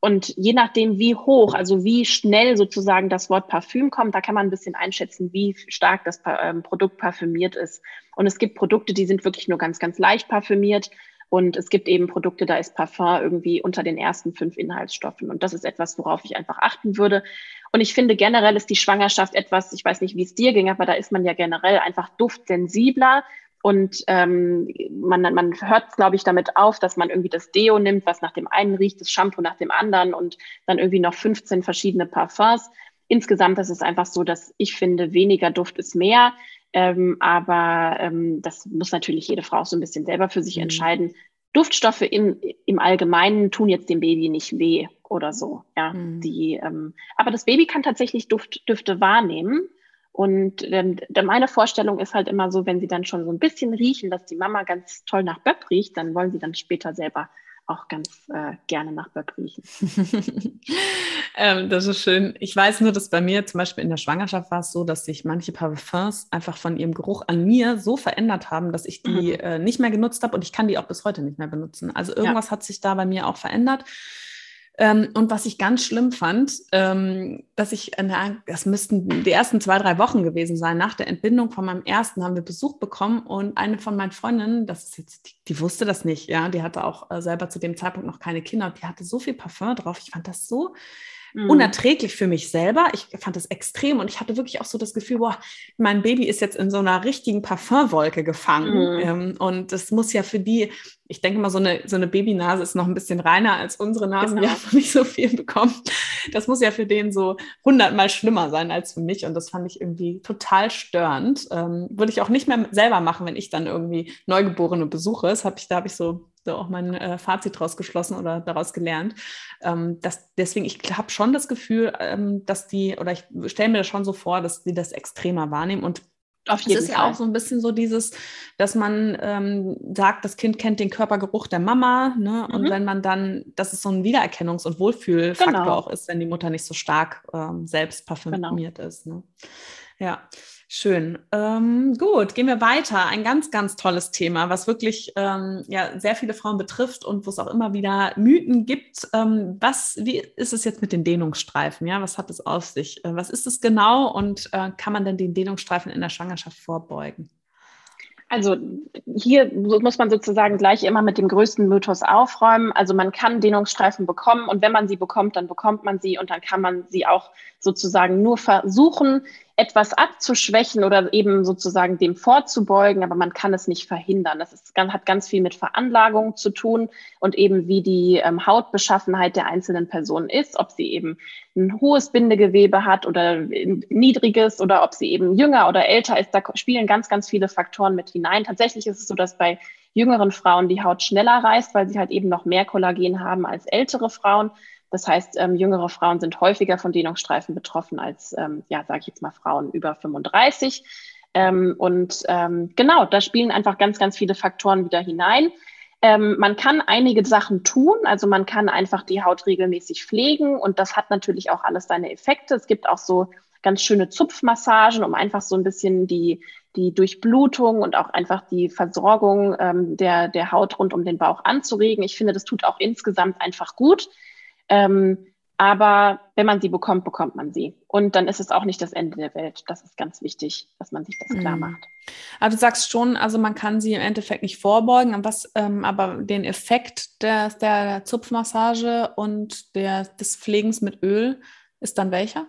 Speaker 3: Und je nachdem, wie hoch, also wie schnell sozusagen das Wort Parfüm kommt, da kann man ein bisschen einschätzen, wie stark das ähm, Produkt parfümiert ist. Und es gibt Produkte, die sind wirklich nur ganz, ganz leicht parfümiert. Und es gibt eben Produkte, da ist Parfum irgendwie unter den ersten fünf Inhaltsstoffen. Und das ist etwas, worauf ich einfach achten würde. Und ich finde generell ist die Schwangerschaft etwas, ich weiß nicht, wie es dir ging, aber da ist man ja generell einfach duftsensibler. Und ähm, man, man hört, glaube ich, damit auf, dass man irgendwie das Deo nimmt, was nach dem einen riecht, das Shampoo nach dem anderen und dann irgendwie noch 15 verschiedene Parfums. Insgesamt ist es einfach so, dass ich finde, weniger Duft ist mehr. Ähm, aber ähm, das muss natürlich jede Frau so ein bisschen selber für sich mhm. entscheiden. Duftstoffe im, im Allgemeinen tun jetzt dem Baby nicht weh oder so. Ja, mhm. die, ähm, aber das Baby kann tatsächlich Duft, Düfte wahrnehmen. Und ähm, meine Vorstellung ist halt immer so, wenn sie dann schon so ein bisschen riechen, dass die Mama ganz toll nach Böpp riecht, dann wollen sie dann später selber auch ganz äh, gerne nach Böck riechen.
Speaker 1: ähm, das ist schön. Ich weiß nur, dass bei mir zum Beispiel in der Schwangerschaft war es so, dass sich manche Parfums einfach von ihrem Geruch an mir so verändert haben, dass ich die mhm. äh, nicht mehr genutzt habe und ich kann die auch bis heute nicht mehr benutzen. Also irgendwas ja. hat sich da bei mir auch verändert. Ähm, und was ich ganz schlimm fand, ähm, dass ich, na, das müssten die ersten zwei, drei Wochen gewesen sein, nach der Entbindung von meinem ersten haben wir Besuch bekommen und eine von meinen Freundinnen, das ist jetzt, die, die wusste das nicht, ja, die hatte auch äh, selber zu dem Zeitpunkt noch keine Kinder und die hatte so viel Parfum drauf. Ich fand das so mhm. unerträglich für mich selber. Ich fand das extrem und ich hatte wirklich auch so das Gefühl, boah, mein Baby ist jetzt in so einer richtigen Parfumwolke gefangen. Mhm. Ähm, und das muss ja für die, ich denke mal, so eine, so eine Babynase ist noch ein bisschen reiner als unsere Nasen, genau. die haben nicht so viel bekommen. Das muss ja für den so hundertmal schlimmer sein als für mich. Und das fand ich irgendwie total störend. Ähm, würde ich auch nicht mehr selber machen, wenn ich dann irgendwie Neugeborene besuche. Das habe ich, da habe ich so so auch mein äh, Fazit daraus geschlossen oder daraus gelernt. Ähm, dass, deswegen, ich habe schon das Gefühl, ähm, dass die, oder ich stelle mir das schon so vor, dass die das extremer wahrnehmen und auf jeden es ist Fall. ja auch so ein bisschen so dieses, dass man ähm, sagt, das Kind kennt den Körpergeruch der Mama, ne? Und mhm. wenn man dann, dass es so ein Wiedererkennungs- und Wohlfühlfaktor genau. auch ist, wenn die Mutter nicht so stark ähm, selbst parfümiert genau. ist. Ne? Ja. Schön. Ähm, gut, gehen wir weiter. Ein ganz, ganz tolles Thema, was wirklich ähm, ja, sehr viele Frauen betrifft und wo es auch immer wieder Mythen gibt. Ähm, was, wie ist es jetzt mit den Dehnungsstreifen? Ja, was hat es auf sich? Äh, was ist es genau und äh, kann man denn den Dehnungsstreifen in der Schwangerschaft vorbeugen?
Speaker 3: Also hier muss man sozusagen gleich immer mit dem größten Mythos aufräumen. Also man kann Dehnungsstreifen bekommen und wenn man sie bekommt, dann bekommt man sie und dann kann man sie auch sozusagen nur versuchen, etwas abzuschwächen oder eben sozusagen dem vorzubeugen, aber man kann es nicht verhindern. Das ist, hat ganz viel mit Veranlagung zu tun und eben wie die ähm, Hautbeschaffenheit der einzelnen Person ist, ob sie eben ein hohes Bindegewebe hat oder niedriges oder ob sie eben jünger oder älter ist. Da spielen ganz, ganz viele Faktoren mit hinein. Tatsächlich ist es so, dass bei jüngeren Frauen die Haut schneller reißt, weil sie halt eben noch mehr Kollagen haben als ältere Frauen. Das heißt, ähm, jüngere Frauen sind häufiger von Dehnungsstreifen betroffen als, ähm, ja, sage ich jetzt mal, Frauen über 35. Ähm, und ähm, genau, da spielen einfach ganz, ganz viele Faktoren wieder hinein. Ähm, man kann einige Sachen tun, also man kann einfach die Haut regelmäßig pflegen und das hat natürlich auch alles seine Effekte. Es gibt auch so ganz schöne Zupfmassagen, um einfach so ein bisschen die, die Durchblutung und auch einfach die Versorgung ähm, der, der Haut rund um den Bauch anzuregen. Ich finde, das tut auch insgesamt einfach gut. Ähm, Aber wenn man sie bekommt, bekommt man sie. Und dann ist es auch nicht das Ende der Welt. Das ist ganz wichtig, dass man sich das klar mhm. macht.
Speaker 1: Aber du sagst schon, also man kann sie im Endeffekt nicht vorbeugen, was, ähm, aber den Effekt der, der Zupfmassage und der, des Pflegens mit Öl ist dann welcher?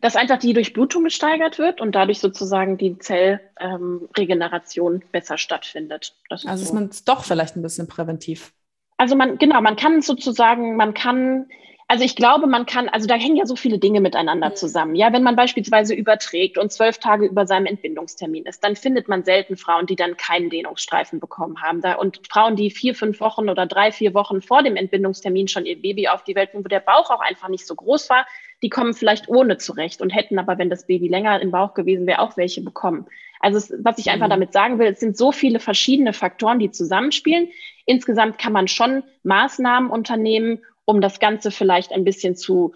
Speaker 3: Dass einfach die Durchblutung gesteigert wird und dadurch sozusagen die Zellregeneration ähm, besser stattfindet.
Speaker 1: also so. ist man doch vielleicht ein bisschen präventiv.
Speaker 3: Also man, genau, man kann sozusagen, man kann also ich glaube, man kann, also da hängen ja so viele Dinge miteinander mhm. zusammen. Ja, wenn man beispielsweise überträgt und zwölf Tage über seinem Entbindungstermin ist, dann findet man selten Frauen, die dann keinen Dehnungsstreifen bekommen haben. Da, und Frauen, die vier, fünf Wochen oder drei, vier Wochen vor dem Entbindungstermin schon ihr Baby auf die Welt bringen, wo der Bauch auch einfach nicht so groß war, die kommen vielleicht ohne zurecht und hätten aber, wenn das Baby länger im Bauch gewesen wäre, auch welche bekommen. Also es, was ich einfach mhm. damit sagen will, es sind so viele verschiedene Faktoren, die zusammenspielen. Insgesamt kann man schon Maßnahmen unternehmen, um das Ganze vielleicht ein bisschen zu,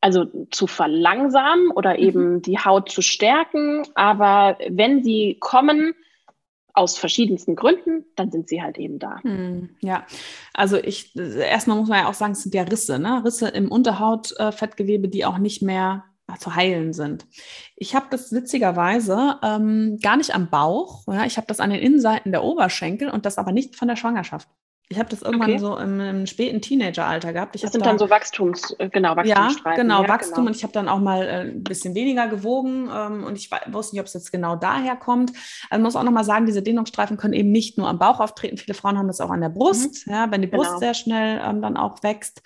Speaker 3: also zu verlangsamen oder mhm. eben die Haut zu stärken. Aber wenn sie kommen, aus verschiedensten Gründen, dann sind sie halt eben da.
Speaker 1: Hm, ja, also ich, erstmal muss man ja auch sagen, es sind ja Risse, ne? Risse im Unterhautfettgewebe, die auch nicht mehr zu heilen sind. Ich habe das witzigerweise ähm, gar nicht am Bauch, ja? ich habe das an den Innenseiten der Oberschenkel und das aber nicht von der Schwangerschaft. Ich habe das irgendwann okay. so im, im, späten Teenageralter gehabt. Ich
Speaker 3: das sind da, dann so Wachstums, genau,
Speaker 1: Wachstumsstreifen. Ja, genau, ja, Wachstum. Genau. Und ich habe dann auch mal äh, ein bisschen weniger gewogen ähm, und ich wusste nicht, ob es jetzt genau daher kommt. Also muss auch noch mal sagen, diese Dehnungsstreifen können eben nicht nur am Bauch auftreten. Viele Frauen haben das auch an der Brust, mhm. ja, wenn die Brust genau. sehr schnell ähm, dann auch wächst.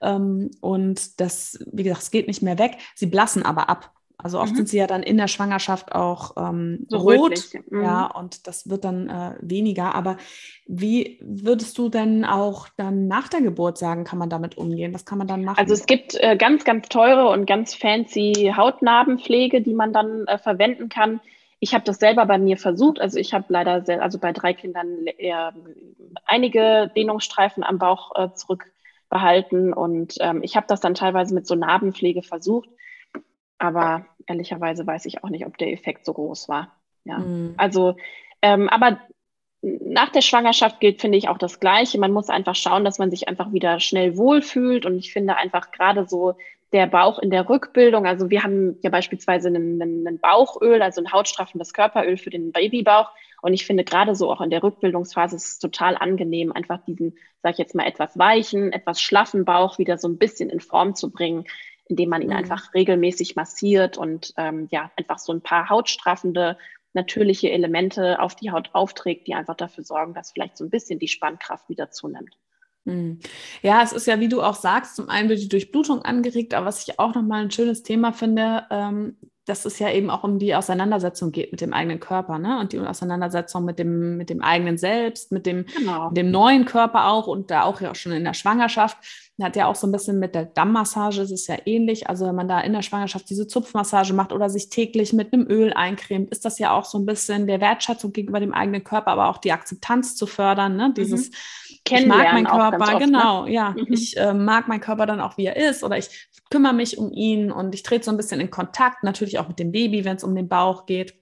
Speaker 1: Ähm, und das, wie gesagt, es geht nicht mehr weg. Sie blassen aber ab. Also oft mhm. sind sie ja dann in der Schwangerschaft auch ähm, so rot, mhm. ja, und das wird dann äh, weniger. Aber wie würdest du denn auch dann nach der Geburt sagen, kann man damit umgehen? Was kann man dann machen?
Speaker 3: Also es gibt äh, ganz, ganz teure und ganz fancy Hautnarbenpflege, die man dann äh, verwenden kann. Ich habe das selber bei mir versucht. Also ich habe leider, sehr, also bei drei Kindern eher einige Dehnungsstreifen am Bauch äh, zurückbehalten und ähm, ich habe das dann teilweise mit so Narbenpflege versucht. Aber ehrlicherweise weiß ich auch nicht, ob der Effekt so groß war. Ja, mhm. also, ähm, aber nach der Schwangerschaft gilt, finde ich, auch das Gleiche. Man muss einfach schauen, dass man sich einfach wieder schnell wohlfühlt. Und ich finde einfach gerade so der Bauch in der Rückbildung, also wir haben ja beispielsweise einen, einen Bauchöl, also ein hautstraffendes Körperöl für den Babybauch. Und ich finde gerade so auch in der Rückbildungsphase ist es total angenehm, einfach diesen, sag ich jetzt mal, etwas weichen, etwas schlaffen Bauch wieder so ein bisschen in Form zu bringen indem man ihn mhm. einfach regelmäßig massiert und ähm, ja, einfach so ein paar hautstraffende, natürliche Elemente auf die Haut aufträgt, die einfach dafür sorgen, dass vielleicht so ein bisschen die Spannkraft wieder zunimmt.
Speaker 1: Mhm. Ja, es ist ja, wie du auch sagst, zum einen wird die Durchblutung angeregt, aber was ich auch nochmal ein schönes Thema finde, ähm, dass es ja eben auch um die Auseinandersetzung geht mit dem eigenen Körper, ne? Und die Auseinandersetzung mit dem, mit dem eigenen Selbst, mit dem, genau. dem neuen Körper auch und da auch ja auch schon in der Schwangerschaft. Hat ja auch so ein bisschen mit der Dammmassage, ist es ja ähnlich. Also wenn man da in der Schwangerschaft diese Zupfmassage macht oder sich täglich mit einem Öl eincremt, ist das ja auch so ein bisschen der Wertschätzung gegenüber dem eigenen Körper, aber auch die Akzeptanz zu fördern, ne? Dieses mhm. Ich mag meinen Körper, oft, ne? genau, ne? ja. Mhm. Ich äh, mag meinen Körper dann auch, wie er ist, oder ich kümmere mich um ihn und ich trete so ein bisschen in Kontakt, natürlich auch mit dem Baby, wenn es um den Bauch geht.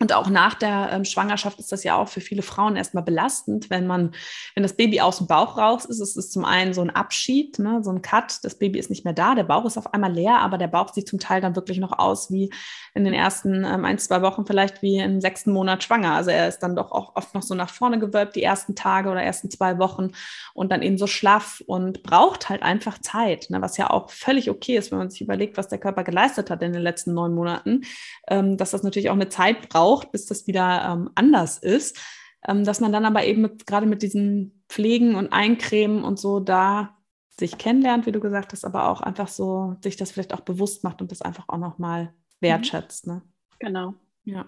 Speaker 1: Und auch nach der ähm, Schwangerschaft ist das ja auch für viele Frauen erstmal belastend, wenn man, wenn das Baby aus dem Bauch raus ist, ist es zum einen so ein Abschied, ne, so ein Cut, das Baby ist nicht mehr da, der Bauch ist auf einmal leer, aber der Bauch sieht zum Teil dann wirklich noch aus wie in den ersten ähm, ein, zwei Wochen, vielleicht wie im sechsten Monat schwanger. Also er ist dann doch auch oft noch so nach vorne gewölbt, die ersten Tage oder ersten zwei Wochen und dann eben so schlaff und braucht halt einfach Zeit, ne, was ja auch völlig okay ist, wenn man sich überlegt, was der Körper geleistet hat in den letzten neun Monaten, ähm, dass das natürlich auch eine Zeit braucht braucht, bis das wieder ähm, anders ist. Ähm, dass man dann aber eben mit, gerade mit diesen Pflegen und Eincremen und so da sich kennenlernt, wie du gesagt hast, aber auch einfach so sich das vielleicht auch bewusst macht und das einfach auch nochmal wertschätzt. Ne?
Speaker 3: Genau.
Speaker 1: Ja.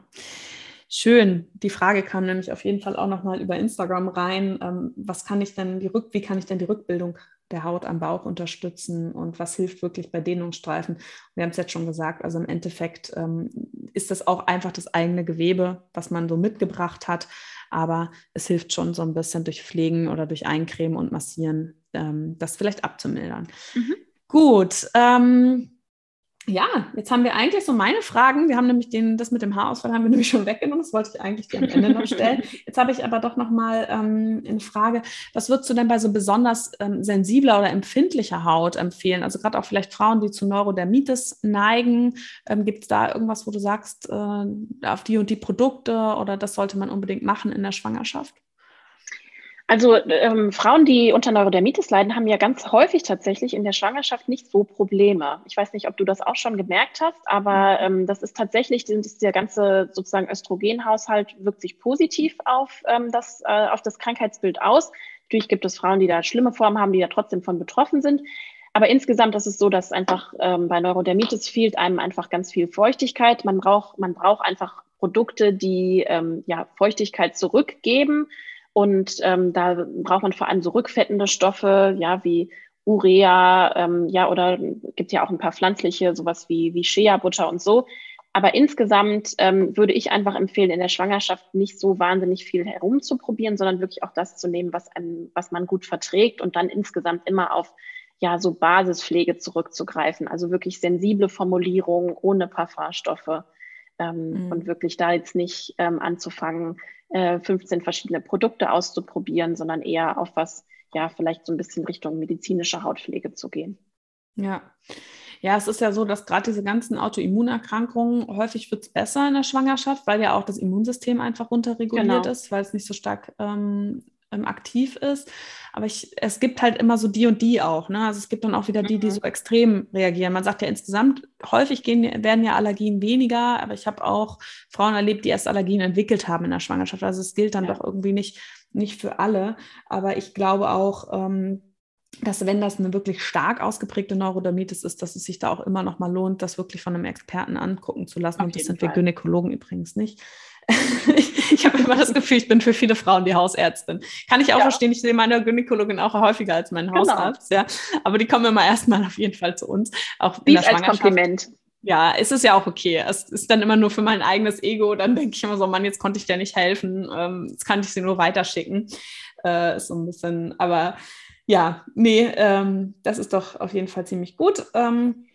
Speaker 1: Schön. Die Frage kam nämlich auf jeden Fall auch nochmal über Instagram rein. Ähm, was kann ich denn die Rück, wie kann ich denn die Rückbildung der Haut am Bauch unterstützen und was hilft wirklich bei Dehnungsstreifen. Wir haben es jetzt schon gesagt, also im Endeffekt ähm, ist das auch einfach das eigene Gewebe, was man so mitgebracht hat, aber es hilft schon so ein bisschen durch Pflegen oder durch Eincremen und Massieren, ähm, das vielleicht abzumildern. Mhm. Gut, ähm, ja, jetzt haben wir eigentlich so meine Fragen. Wir haben nämlich den, das mit dem Haarausfall haben wir nämlich schon weggenommen. Das wollte ich eigentlich dir am Ende noch stellen. Jetzt habe ich aber doch noch mal ähm, eine Frage. Was würdest du denn bei so besonders ähm, sensibler oder empfindlicher Haut empfehlen? Also gerade auch vielleicht Frauen, die zu Neurodermitis neigen. Ähm, Gibt es da irgendwas, wo du sagst, äh, auf die und die Produkte oder das sollte man unbedingt machen in der Schwangerschaft?
Speaker 3: Also ähm, Frauen, die unter Neurodermitis leiden, haben ja ganz häufig tatsächlich in der Schwangerschaft nicht so Probleme. Ich weiß nicht, ob du das auch schon gemerkt hast, aber ähm, das ist tatsächlich, der ganze sozusagen Östrogenhaushalt wirkt sich positiv auf, ähm, das, äh, auf das Krankheitsbild aus. Natürlich gibt es Frauen, die da schlimme Formen haben, die da trotzdem von betroffen sind. Aber insgesamt ist es so, dass einfach ähm, bei Neurodermitis fehlt einem einfach ganz viel Feuchtigkeit. Man braucht, man braucht einfach Produkte, die ähm, ja, Feuchtigkeit zurückgeben und ähm, da braucht man vor allem so rückfettende Stoffe, ja, wie Urea, ähm, ja, oder gibt ja auch ein paar pflanzliche, sowas wie, wie Shea-Butter und so. Aber insgesamt ähm, würde ich einfach empfehlen, in der Schwangerschaft nicht so wahnsinnig viel herumzuprobieren, sondern wirklich auch das zu nehmen, was, einem, was man gut verträgt und dann insgesamt immer auf ja so Basispflege zurückzugreifen. Also wirklich sensible Formulierungen ohne Parfumstoffe ähm, mhm. und wirklich da jetzt nicht ähm, anzufangen, 15 äh, verschiedene Produkte auszuprobieren, sondern eher auf was, ja, vielleicht so ein bisschen Richtung medizinische Hautpflege zu gehen.
Speaker 1: Ja. Ja, es ist ja so, dass gerade diese ganzen Autoimmunerkrankungen häufig wird es besser in der Schwangerschaft, weil ja auch das Immunsystem einfach runterreguliert genau. ist, weil es nicht so stark ähm, ähm, aktiv ist. Aber ich, es gibt halt immer so die und die auch. Ne? Also es gibt dann auch wieder die, die mhm. so extrem reagieren. Man sagt ja insgesamt, häufig gehen, werden ja Allergien weniger, aber ich habe auch Frauen erlebt, die erst Allergien entwickelt haben in der Schwangerschaft. Also es gilt dann ja. doch irgendwie nicht, nicht für alle. Aber ich glaube auch, ähm, dass wenn das eine wirklich stark ausgeprägte Neurodermitis ist, dass es sich da auch immer noch mal lohnt, das wirklich von einem Experten angucken zu lassen. Auf und das sind Fall. wir Gynäkologen übrigens nicht. ich habe immer das Gefühl, ich bin für viele Frauen die Hausärztin. Kann ich auch ja. verstehen, ich sehe meine Gynäkologin auch häufiger als meinen genau. Hausarzt, ja. Aber die kommen immer erstmal auf jeden Fall zu uns. Auch in
Speaker 3: der als Kompliment.
Speaker 1: Ja, es ist ja auch okay. Es ist dann immer nur für mein eigenes Ego. Dann denke ich immer so, Mann, jetzt konnte ich dir nicht helfen. Ähm, jetzt kann ich sie nur weiterschicken. Äh, so ein bisschen, aber ja, nee, ähm, das ist doch auf jeden Fall ziemlich gut. Ähm,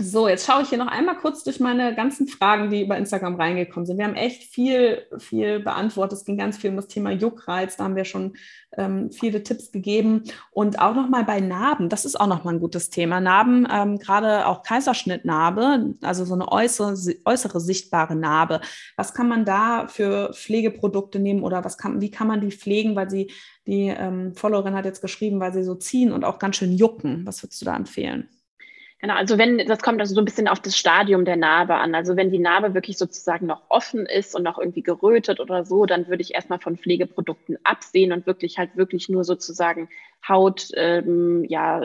Speaker 1: so, jetzt schaue ich hier noch einmal kurz durch meine ganzen Fragen, die über Instagram reingekommen sind. Wir haben echt viel, viel beantwortet. Es ging ganz viel um das Thema Juckreiz. Da haben wir schon ähm, viele Tipps gegeben. Und auch nochmal bei Narben. Das ist auch nochmal ein gutes Thema. Narben, ähm, gerade auch Kaiserschnittnarbe, also so eine äußere, äußere sichtbare Narbe. Was kann man da für Pflegeprodukte nehmen oder was kann, wie kann man die pflegen? Weil sie, die ähm, Followerin hat jetzt geschrieben, weil sie so ziehen und auch ganz schön jucken. Was würdest du da empfehlen?
Speaker 3: Genau, also wenn, das kommt also so ein bisschen auf das Stadium der Narbe an. Also wenn die Narbe wirklich sozusagen noch offen ist und noch irgendwie gerötet oder so, dann würde ich erstmal von Pflegeprodukten absehen und wirklich halt wirklich nur sozusagen Haut, ähm, ja,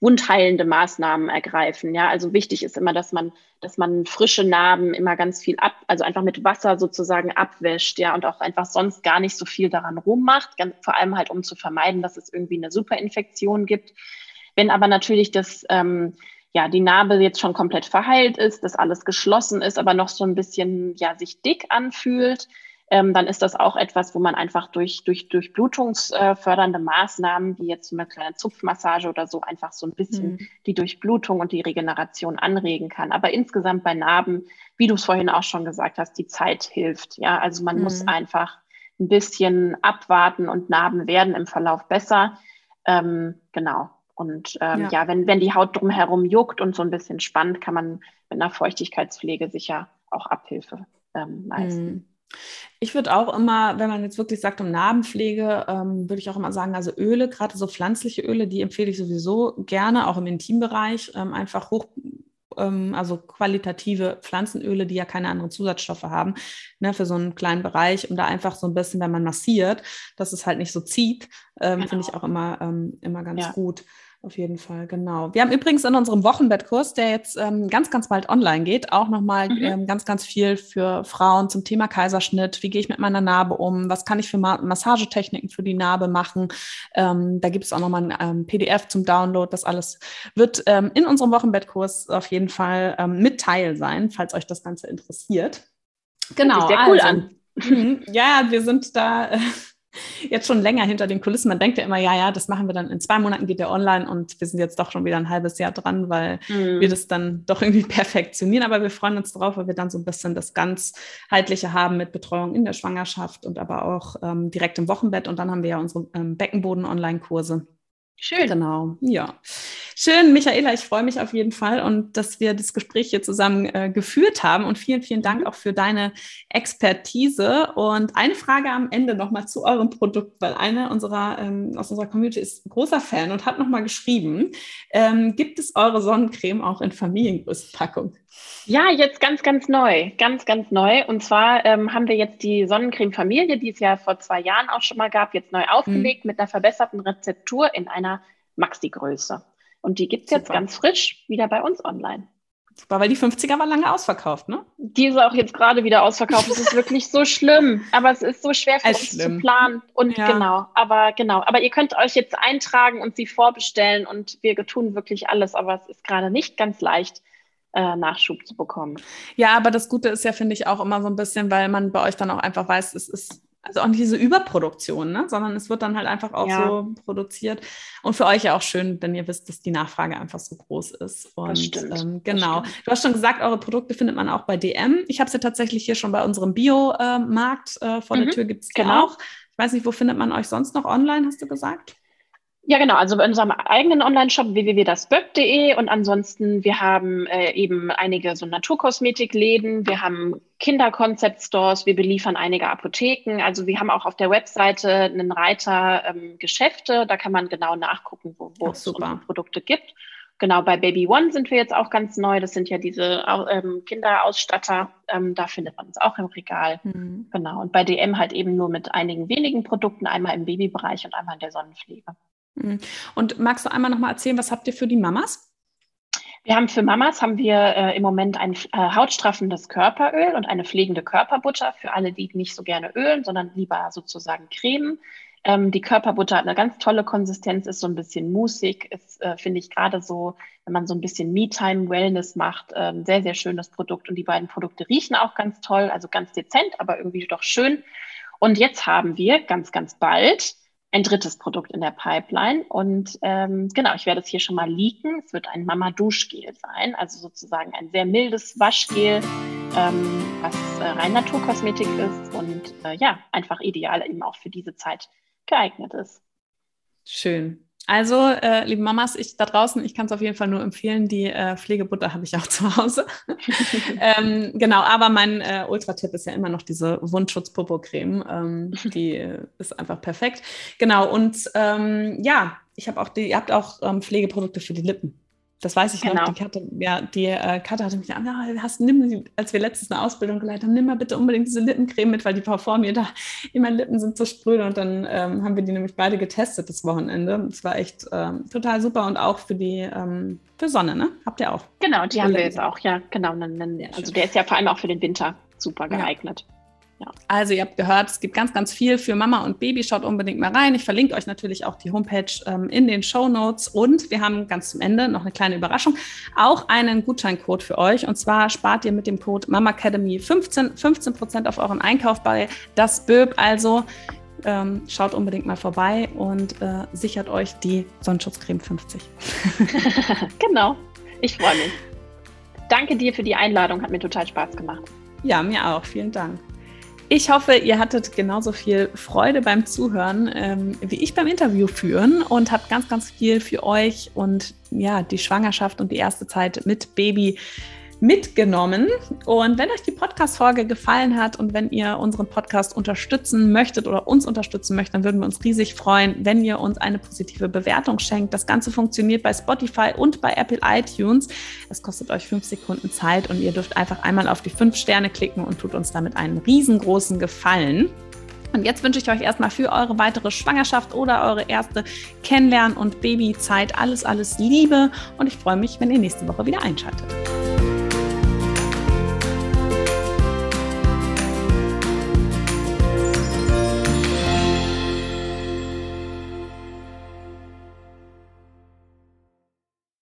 Speaker 3: wundheilende Maßnahmen ergreifen. Ja, also wichtig ist immer, dass man, dass man frische Narben immer ganz viel ab, also einfach mit Wasser sozusagen abwäscht, ja, und auch einfach sonst gar nicht so viel daran rummacht, ganz, vor allem halt um zu vermeiden, dass es irgendwie eine Superinfektion gibt. Wenn aber natürlich das ähm, ja, die Narbe jetzt schon komplett verheilt ist, dass alles geschlossen ist, aber noch so ein bisschen, ja, sich dick anfühlt, ähm, dann ist das auch etwas, wo man einfach durch, durch, durch blutungsfördernde Maßnahmen, wie jetzt so eine kleine Zupfmassage oder so, einfach so ein bisschen mhm. die Durchblutung und die Regeneration anregen kann. Aber insgesamt bei Narben, wie du es vorhin auch schon gesagt hast, die Zeit hilft. Ja, also man mhm. muss einfach ein bisschen abwarten und Narben werden im Verlauf besser. Ähm, genau. Und ähm, ja. ja, wenn, wenn die Haut drumherum juckt und so ein bisschen spannt, kann man mit einer Feuchtigkeitspflege sicher auch Abhilfe ähm, leisten. Mhm.
Speaker 1: Ich würde auch immer, wenn man jetzt wirklich sagt, um Narbenpflege, ähm, würde ich auch immer sagen, also Öle, gerade so pflanzliche Öle, die empfehle ich sowieso gerne, auch im Intimbereich, ähm, einfach hoch, ähm, also qualitative Pflanzenöle, die ja keine anderen Zusatzstoffe haben, ne, für so einen kleinen Bereich, um da einfach so ein bisschen, wenn man massiert, dass es halt nicht so zieht, ähm, genau. finde ich auch immer, ähm, immer ganz ja. gut. Auf jeden Fall, genau. Wir haben übrigens in unserem Wochenbettkurs, der jetzt ähm, ganz, ganz bald online geht, auch nochmal mhm. ähm, ganz, ganz viel für Frauen zum Thema Kaiserschnitt. Wie gehe ich mit meiner Narbe um? Was kann ich für Ma Massagetechniken für die Narbe machen? Ähm, da gibt es auch nochmal ein ähm, PDF zum Download. Das alles wird ähm, in unserem Wochenbettkurs auf jeden Fall ähm, mit Teil sein, falls euch das Ganze interessiert.
Speaker 3: Genau. Sehr cool also, an.
Speaker 1: Mhm. ja, wir sind da. Äh, jetzt schon länger hinter den Kulissen. Man denkt ja immer, ja, ja, das machen wir dann in zwei Monaten geht der online und wir sind jetzt doch schon wieder ein halbes Jahr dran, weil mhm. wir das dann doch irgendwie perfektionieren. Aber wir freuen uns drauf, weil wir dann so ein bisschen das ganzheitliche haben mit Betreuung in der Schwangerschaft und aber auch ähm, direkt im Wochenbett. Und dann haben wir ja unsere ähm, Beckenboden-Online-Kurse
Speaker 3: Schön.
Speaker 1: Genau, ja. Schön, Michaela, ich freue mich auf jeden Fall und dass wir das Gespräch hier zusammen äh, geführt haben. Und vielen, vielen Dank mhm. auch für deine Expertise. Und eine Frage am Ende nochmal zu eurem Produkt, weil eine unserer ähm, aus unserer Community ist großer Fan und hat nochmal geschrieben: ähm, Gibt es eure Sonnencreme auch in Familiengrößenpackung?
Speaker 3: Ja, jetzt ganz, ganz neu, ganz, ganz neu. Und zwar ähm, haben wir jetzt die Sonnencreme Familie, die es ja vor zwei Jahren auch schon mal gab, jetzt neu aufgelegt mhm. mit einer verbesserten Rezeptur in einer Maxi-Größe. Und die gibt es jetzt ganz frisch wieder bei uns online.
Speaker 1: Super, weil die 50er war lange ausverkauft, ne?
Speaker 3: Die ist auch jetzt gerade wieder ausverkauft. es ist wirklich so schlimm, aber es ist so schwer für uns schlimm. zu planen. Und ja. genau, aber genau. Aber ihr könnt euch jetzt eintragen und sie vorbestellen und wir tun wirklich alles, aber es ist gerade nicht ganz leicht äh, Nachschub zu bekommen.
Speaker 1: Ja, aber das Gute ist ja, finde ich, auch immer so ein bisschen, weil man bei euch dann auch einfach weiß, es ist also auch nicht diese Überproduktion, ne? sondern es wird dann halt einfach auch ja. so produziert. Und für euch ja auch schön, wenn ihr wisst, dass die Nachfrage einfach so groß ist. Und das stimmt. Ähm, genau. Das stimmt. Du hast schon gesagt, eure Produkte findet man auch bei DM. Ich habe sie tatsächlich hier schon bei unserem Biomarkt äh, vor mhm. der Tür gibt es genau. auch. Ich weiß nicht, wo findet man euch sonst noch online, hast du gesagt?
Speaker 3: Ja, genau. Also bei unserem eigenen Online-Shop www.dasböck.de und ansonsten, wir haben äh, eben einige so Naturkosmetikläden, wir haben Kinder-Concept-Stores, wir beliefern einige Apotheken. Also wir haben auch auf der Webseite einen Reiter ähm, Geschäfte, da kann man genau nachgucken, wo, wo es unsere Produkte gibt. Genau, bei Baby One sind wir jetzt auch ganz neu. Das sind ja diese ähm, Kinderausstatter. Ähm, da findet man uns auch im Regal. Mhm. Genau. Und bei DM halt eben nur mit einigen wenigen Produkten, einmal im Babybereich und einmal in der Sonnenpflege.
Speaker 1: Mhm. Und magst du einmal noch mal erzählen, was habt ihr für die Mamas?
Speaker 3: Wir haben für Mamas haben wir äh, im Moment ein äh, hautstraffendes Körperöl und eine pflegende Körperbutter für alle, die nicht so gerne ölen, sondern lieber sozusagen cremen. Ähm, die Körperbutter hat eine ganz tolle Konsistenz, ist so ein bisschen musig, ist, äh, finde ich, gerade so, wenn man so ein bisschen Me-Time-Wellness macht, ähm, sehr, sehr schönes Produkt. Und die beiden Produkte riechen auch ganz toll, also ganz dezent, aber irgendwie doch schön. Und jetzt haben wir ganz, ganz bald ein drittes Produkt in der Pipeline. Und ähm, genau, ich werde es hier schon mal leaken. Es wird ein Mama-Duschgel sein, also sozusagen ein sehr mildes Waschgel, ähm, was äh, rein Naturkosmetik ist und äh, ja, einfach ideal eben auch für diese Zeit geeignet ist.
Speaker 1: Schön. Also, äh, liebe Mamas, ich da draußen, ich kann es auf jeden Fall nur empfehlen. Die äh, Pflegebutter habe ich auch zu Hause. ähm, genau, aber mein äh, Ultra-Tipp ist ja immer noch diese Wundschutz-Popo-Creme. Ähm, die äh, ist einfach perfekt. Genau, und ähm, ja, ich habe auch die, ihr habt auch ähm, Pflegeprodukte für die Lippen. Das weiß ich genau. noch. Die Karte, ja, die äh, Karte hatte mich ja, hast, nimm, als wir letztens eine Ausbildung geleitet haben, nimm mal bitte unbedingt diese Lippencreme mit, weil die vor mir da, meine Lippen sind so spröde und dann ähm, haben wir die nämlich beide getestet das Wochenende. Das war echt ähm, total super und auch für die ähm, für Sonne, ne? Habt ihr auch?
Speaker 3: Genau, die haben wir jetzt auch, ja, genau. Also der ist ja vor allem auch für den Winter super geeignet. Ja.
Speaker 1: Ja. Also ihr habt gehört, es gibt ganz, ganz viel für Mama und Baby. Schaut unbedingt mal rein. Ich verlinke euch natürlich auch die Homepage ähm, in den Show Notes. Und wir haben ganz zum Ende noch eine kleine Überraschung. Auch einen Gutscheincode für euch. Und zwar spart ihr mit dem Code MamaAcademy 15, 15% auf euren Einkauf bei das Böb. Also ähm, schaut unbedingt mal vorbei und äh, sichert euch die Sonnenschutzcreme 50.
Speaker 3: genau. Ich freue mich. Danke dir für die Einladung. Hat mir total Spaß gemacht.
Speaker 1: Ja, mir auch. Vielen Dank. Ich hoffe, ihr hattet genauso viel Freude beim Zuhören ähm, wie ich beim Interview führen und habt ganz, ganz viel für euch und ja, die Schwangerschaft und die erste Zeit mit Baby mitgenommen. Und wenn euch die Podcast-Folge gefallen hat und wenn ihr unseren Podcast unterstützen möchtet oder uns unterstützen möchtet, dann würden wir uns riesig freuen, wenn ihr uns eine positive Bewertung schenkt. Das Ganze funktioniert bei Spotify und bei Apple iTunes. Es kostet euch fünf Sekunden Zeit und ihr dürft einfach einmal auf die fünf Sterne klicken und tut uns damit einen riesengroßen Gefallen. Und jetzt wünsche ich euch erstmal für eure weitere Schwangerschaft oder eure erste Kennenlernen- und Babyzeit alles, alles Liebe. Und ich freue mich, wenn ihr nächste Woche wieder einschaltet.